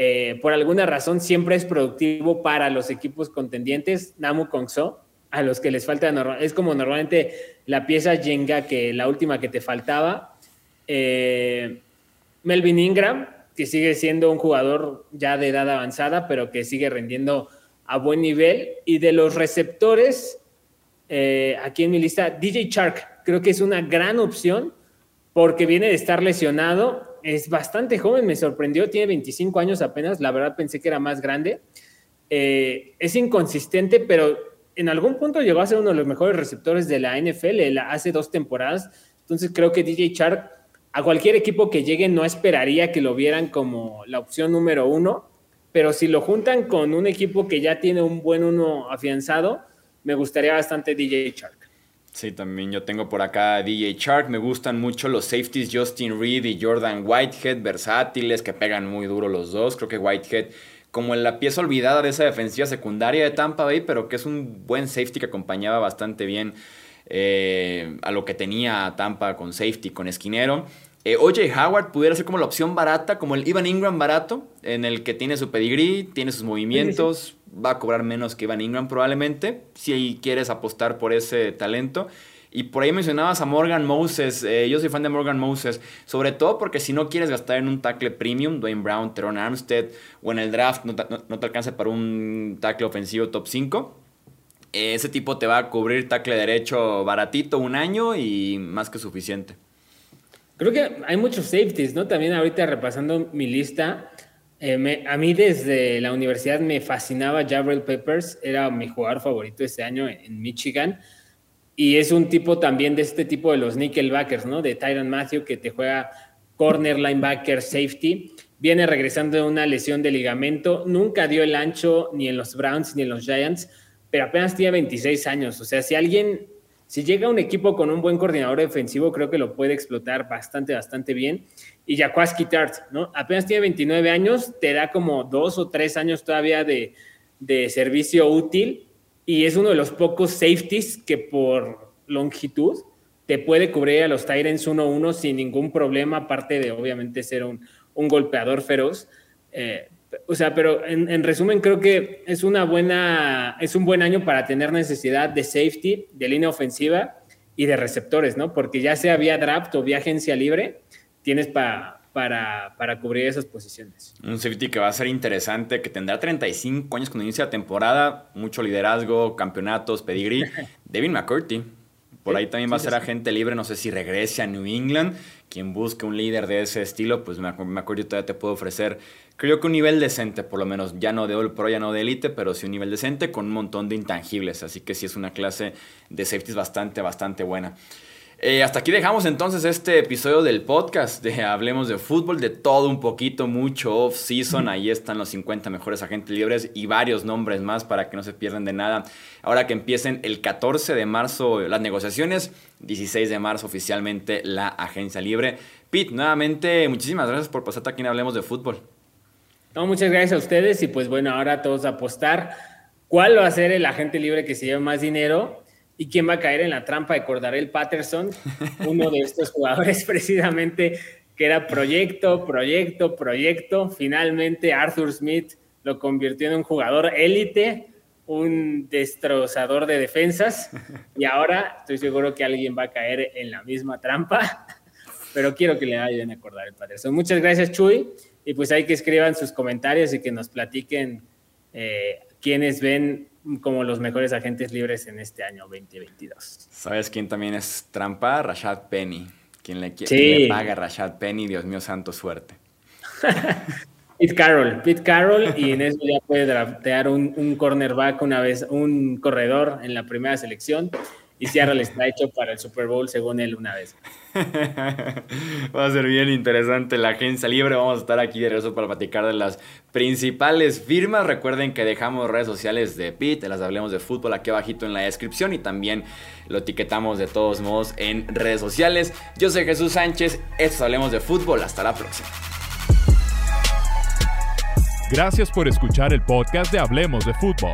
Eh, por alguna razón siempre es productivo para los equipos contendientes, Namu Kongso, a los que les falta, es como normalmente la pieza Jenga que la última que te faltaba. Eh, Melvin Ingram, que sigue siendo un jugador ya de edad avanzada, pero que sigue rendiendo a buen nivel. Y de los receptores, eh, aquí en mi lista, DJ Shark, creo que es una gran opción porque viene de estar lesionado. Es bastante joven, me sorprendió, tiene 25 años apenas, la verdad pensé que era más grande. Eh, es inconsistente, pero en algún punto llegó a ser uno de los mejores receptores de la NFL hace dos temporadas. Entonces creo que DJ Shark a cualquier equipo que llegue no esperaría que lo vieran como la opción número uno, pero si lo juntan con un equipo que ya tiene un buen uno afianzado, me gustaría bastante DJ Shark. Sí, también yo tengo por acá DJ Shark. Me gustan mucho los safeties Justin Reed y Jordan Whitehead, versátiles, que pegan muy duro los dos. Creo que Whitehead, como en la pieza olvidada de esa defensiva secundaria de Tampa Bay, pero que es un buen safety que acompañaba bastante bien eh, a lo que tenía Tampa con safety, con esquinero. Eh, OJ Howard pudiera ser como la opción barata, como el Ivan Ingram barato, en el que tiene su pedigrí, tiene sus movimientos, va a cobrar menos que Ivan Ingram probablemente, si quieres apostar por ese talento. Y por ahí mencionabas a Morgan Moses. Eh, yo soy fan de Morgan Moses. Sobre todo porque si no quieres gastar en un tackle premium, Dwayne Brown, Teron Armstead, o en el draft no te, no, alcanza para un tackle ofensivo top 5. Eh, ese tipo te va a cubrir tackle derecho baratito un año y más que suficiente. Creo que hay muchos safeties, ¿no? También ahorita repasando mi lista, eh, a mí desde la universidad me fascinaba Jabril Peppers, era mi jugador favorito este año en, Michigan. Y es un tipo también de este tipo de los nickelbackers, ¿no? De Tyron Matthew, que te juega corner, linebacker, safety. Viene regresando de una lesión de ligamento. Nunca dio el ancho ni en los Browns ni en los Giants, pero apenas tiene 26 años. O sea, si alguien si llega un equipo con un buen coordinador defensivo, creo que lo puede explotar bastante, bastante bien. Y Jaquaski Tart, ¿no? Apenas tiene 29 años, te da como dos o tres años todavía de, servicio útil y es uno de los pocos safeties que por longitud te puede cubrir a los Tyrants 1-1 sin ningún problema, aparte de obviamente ser un, golpeador feroz. Eh, o sea, pero en, resumen creo que es una buena, es un buen año para tener necesidad de safety, de línea ofensiva y de receptores, ¿no? Porque ya sea vía draft o vía agencia libre, tienes para, para cubrir esas posiciones. Un safety que va a ser interesante, que tendrá 35 años cuando inicia la temporada, mucho liderazgo, campeonatos, pedigrí. Devin McCurdy, por ahí también va a ser agente libre, no sé si regrese a New England. Quien busque un líder de ese estilo, pues me acuerdo todavía te puedo ofrecer, creo que un nivel decente, por lo menos, ya no de All Pro, ya no de Elite, pero sí un nivel decente con un montón de intangibles. Así que sí es una clase de safeties bastante, bastante buena. Eh, hasta aquí dejamos entonces este episodio del podcast de Hablemos de Fútbol, de todo un poquito, mucho off-season. Ahí están los 50 mejores agentes libres y varios nombres más para que no se pierdan de nada. Ahora que empiecen el 14 de marzo las negociaciones, 16 de marzo oficialmente la agencia libre. Pete, nuevamente, muchísimas gracias por pasarte aquí en Hablemos de Fútbol. No, muchas gracias a ustedes y pues bueno, ahora todos a apostar. ¿Cuál va a ser el agente libre que se lleve más dinero? ¿Y quién va a caer en la trampa de Cordarel Patterson? Uno de estos jugadores precisamente que era proyecto, proyecto, proyecto. Finalmente Arthur Smith lo convirtió en un jugador élite, un destrozador de defensas. Y ahora estoy seguro que alguien va a caer en la misma trampa. Pero quiero que le ayuden a Cordarel Patterson. Muchas gracias, Chuy. Y pues hay que escriban sus comentarios y que nos platiquen eh, ven como los mejores agentes libres en este año 2022. ¿Sabes quién también es trampa? Rashad Penny. ¿Quién le, le paga a Rashad Penny? Dios mío, santo suerte. Pete Carroll, Pete Carroll, y en eso ya puede draftear un, un cornerback una vez, un corredor en la primera selección y Seattle está hecho para el Super Bowl, según él, una vez. Va a ser bien interesante la agencia libre. Vamos a estar aquí de regreso para platicar de las principales firmas. Recuerden que dejamos redes sociales de Pete, las hablemos de fútbol aquí abajito en la descripción y también lo etiquetamos de todos modos en redes sociales. Yo soy Jesús Sánchez, esto Hablemos de Fútbol. Hasta la próxima. Gracias por escuchar el podcast de Hablemos de Fútbol.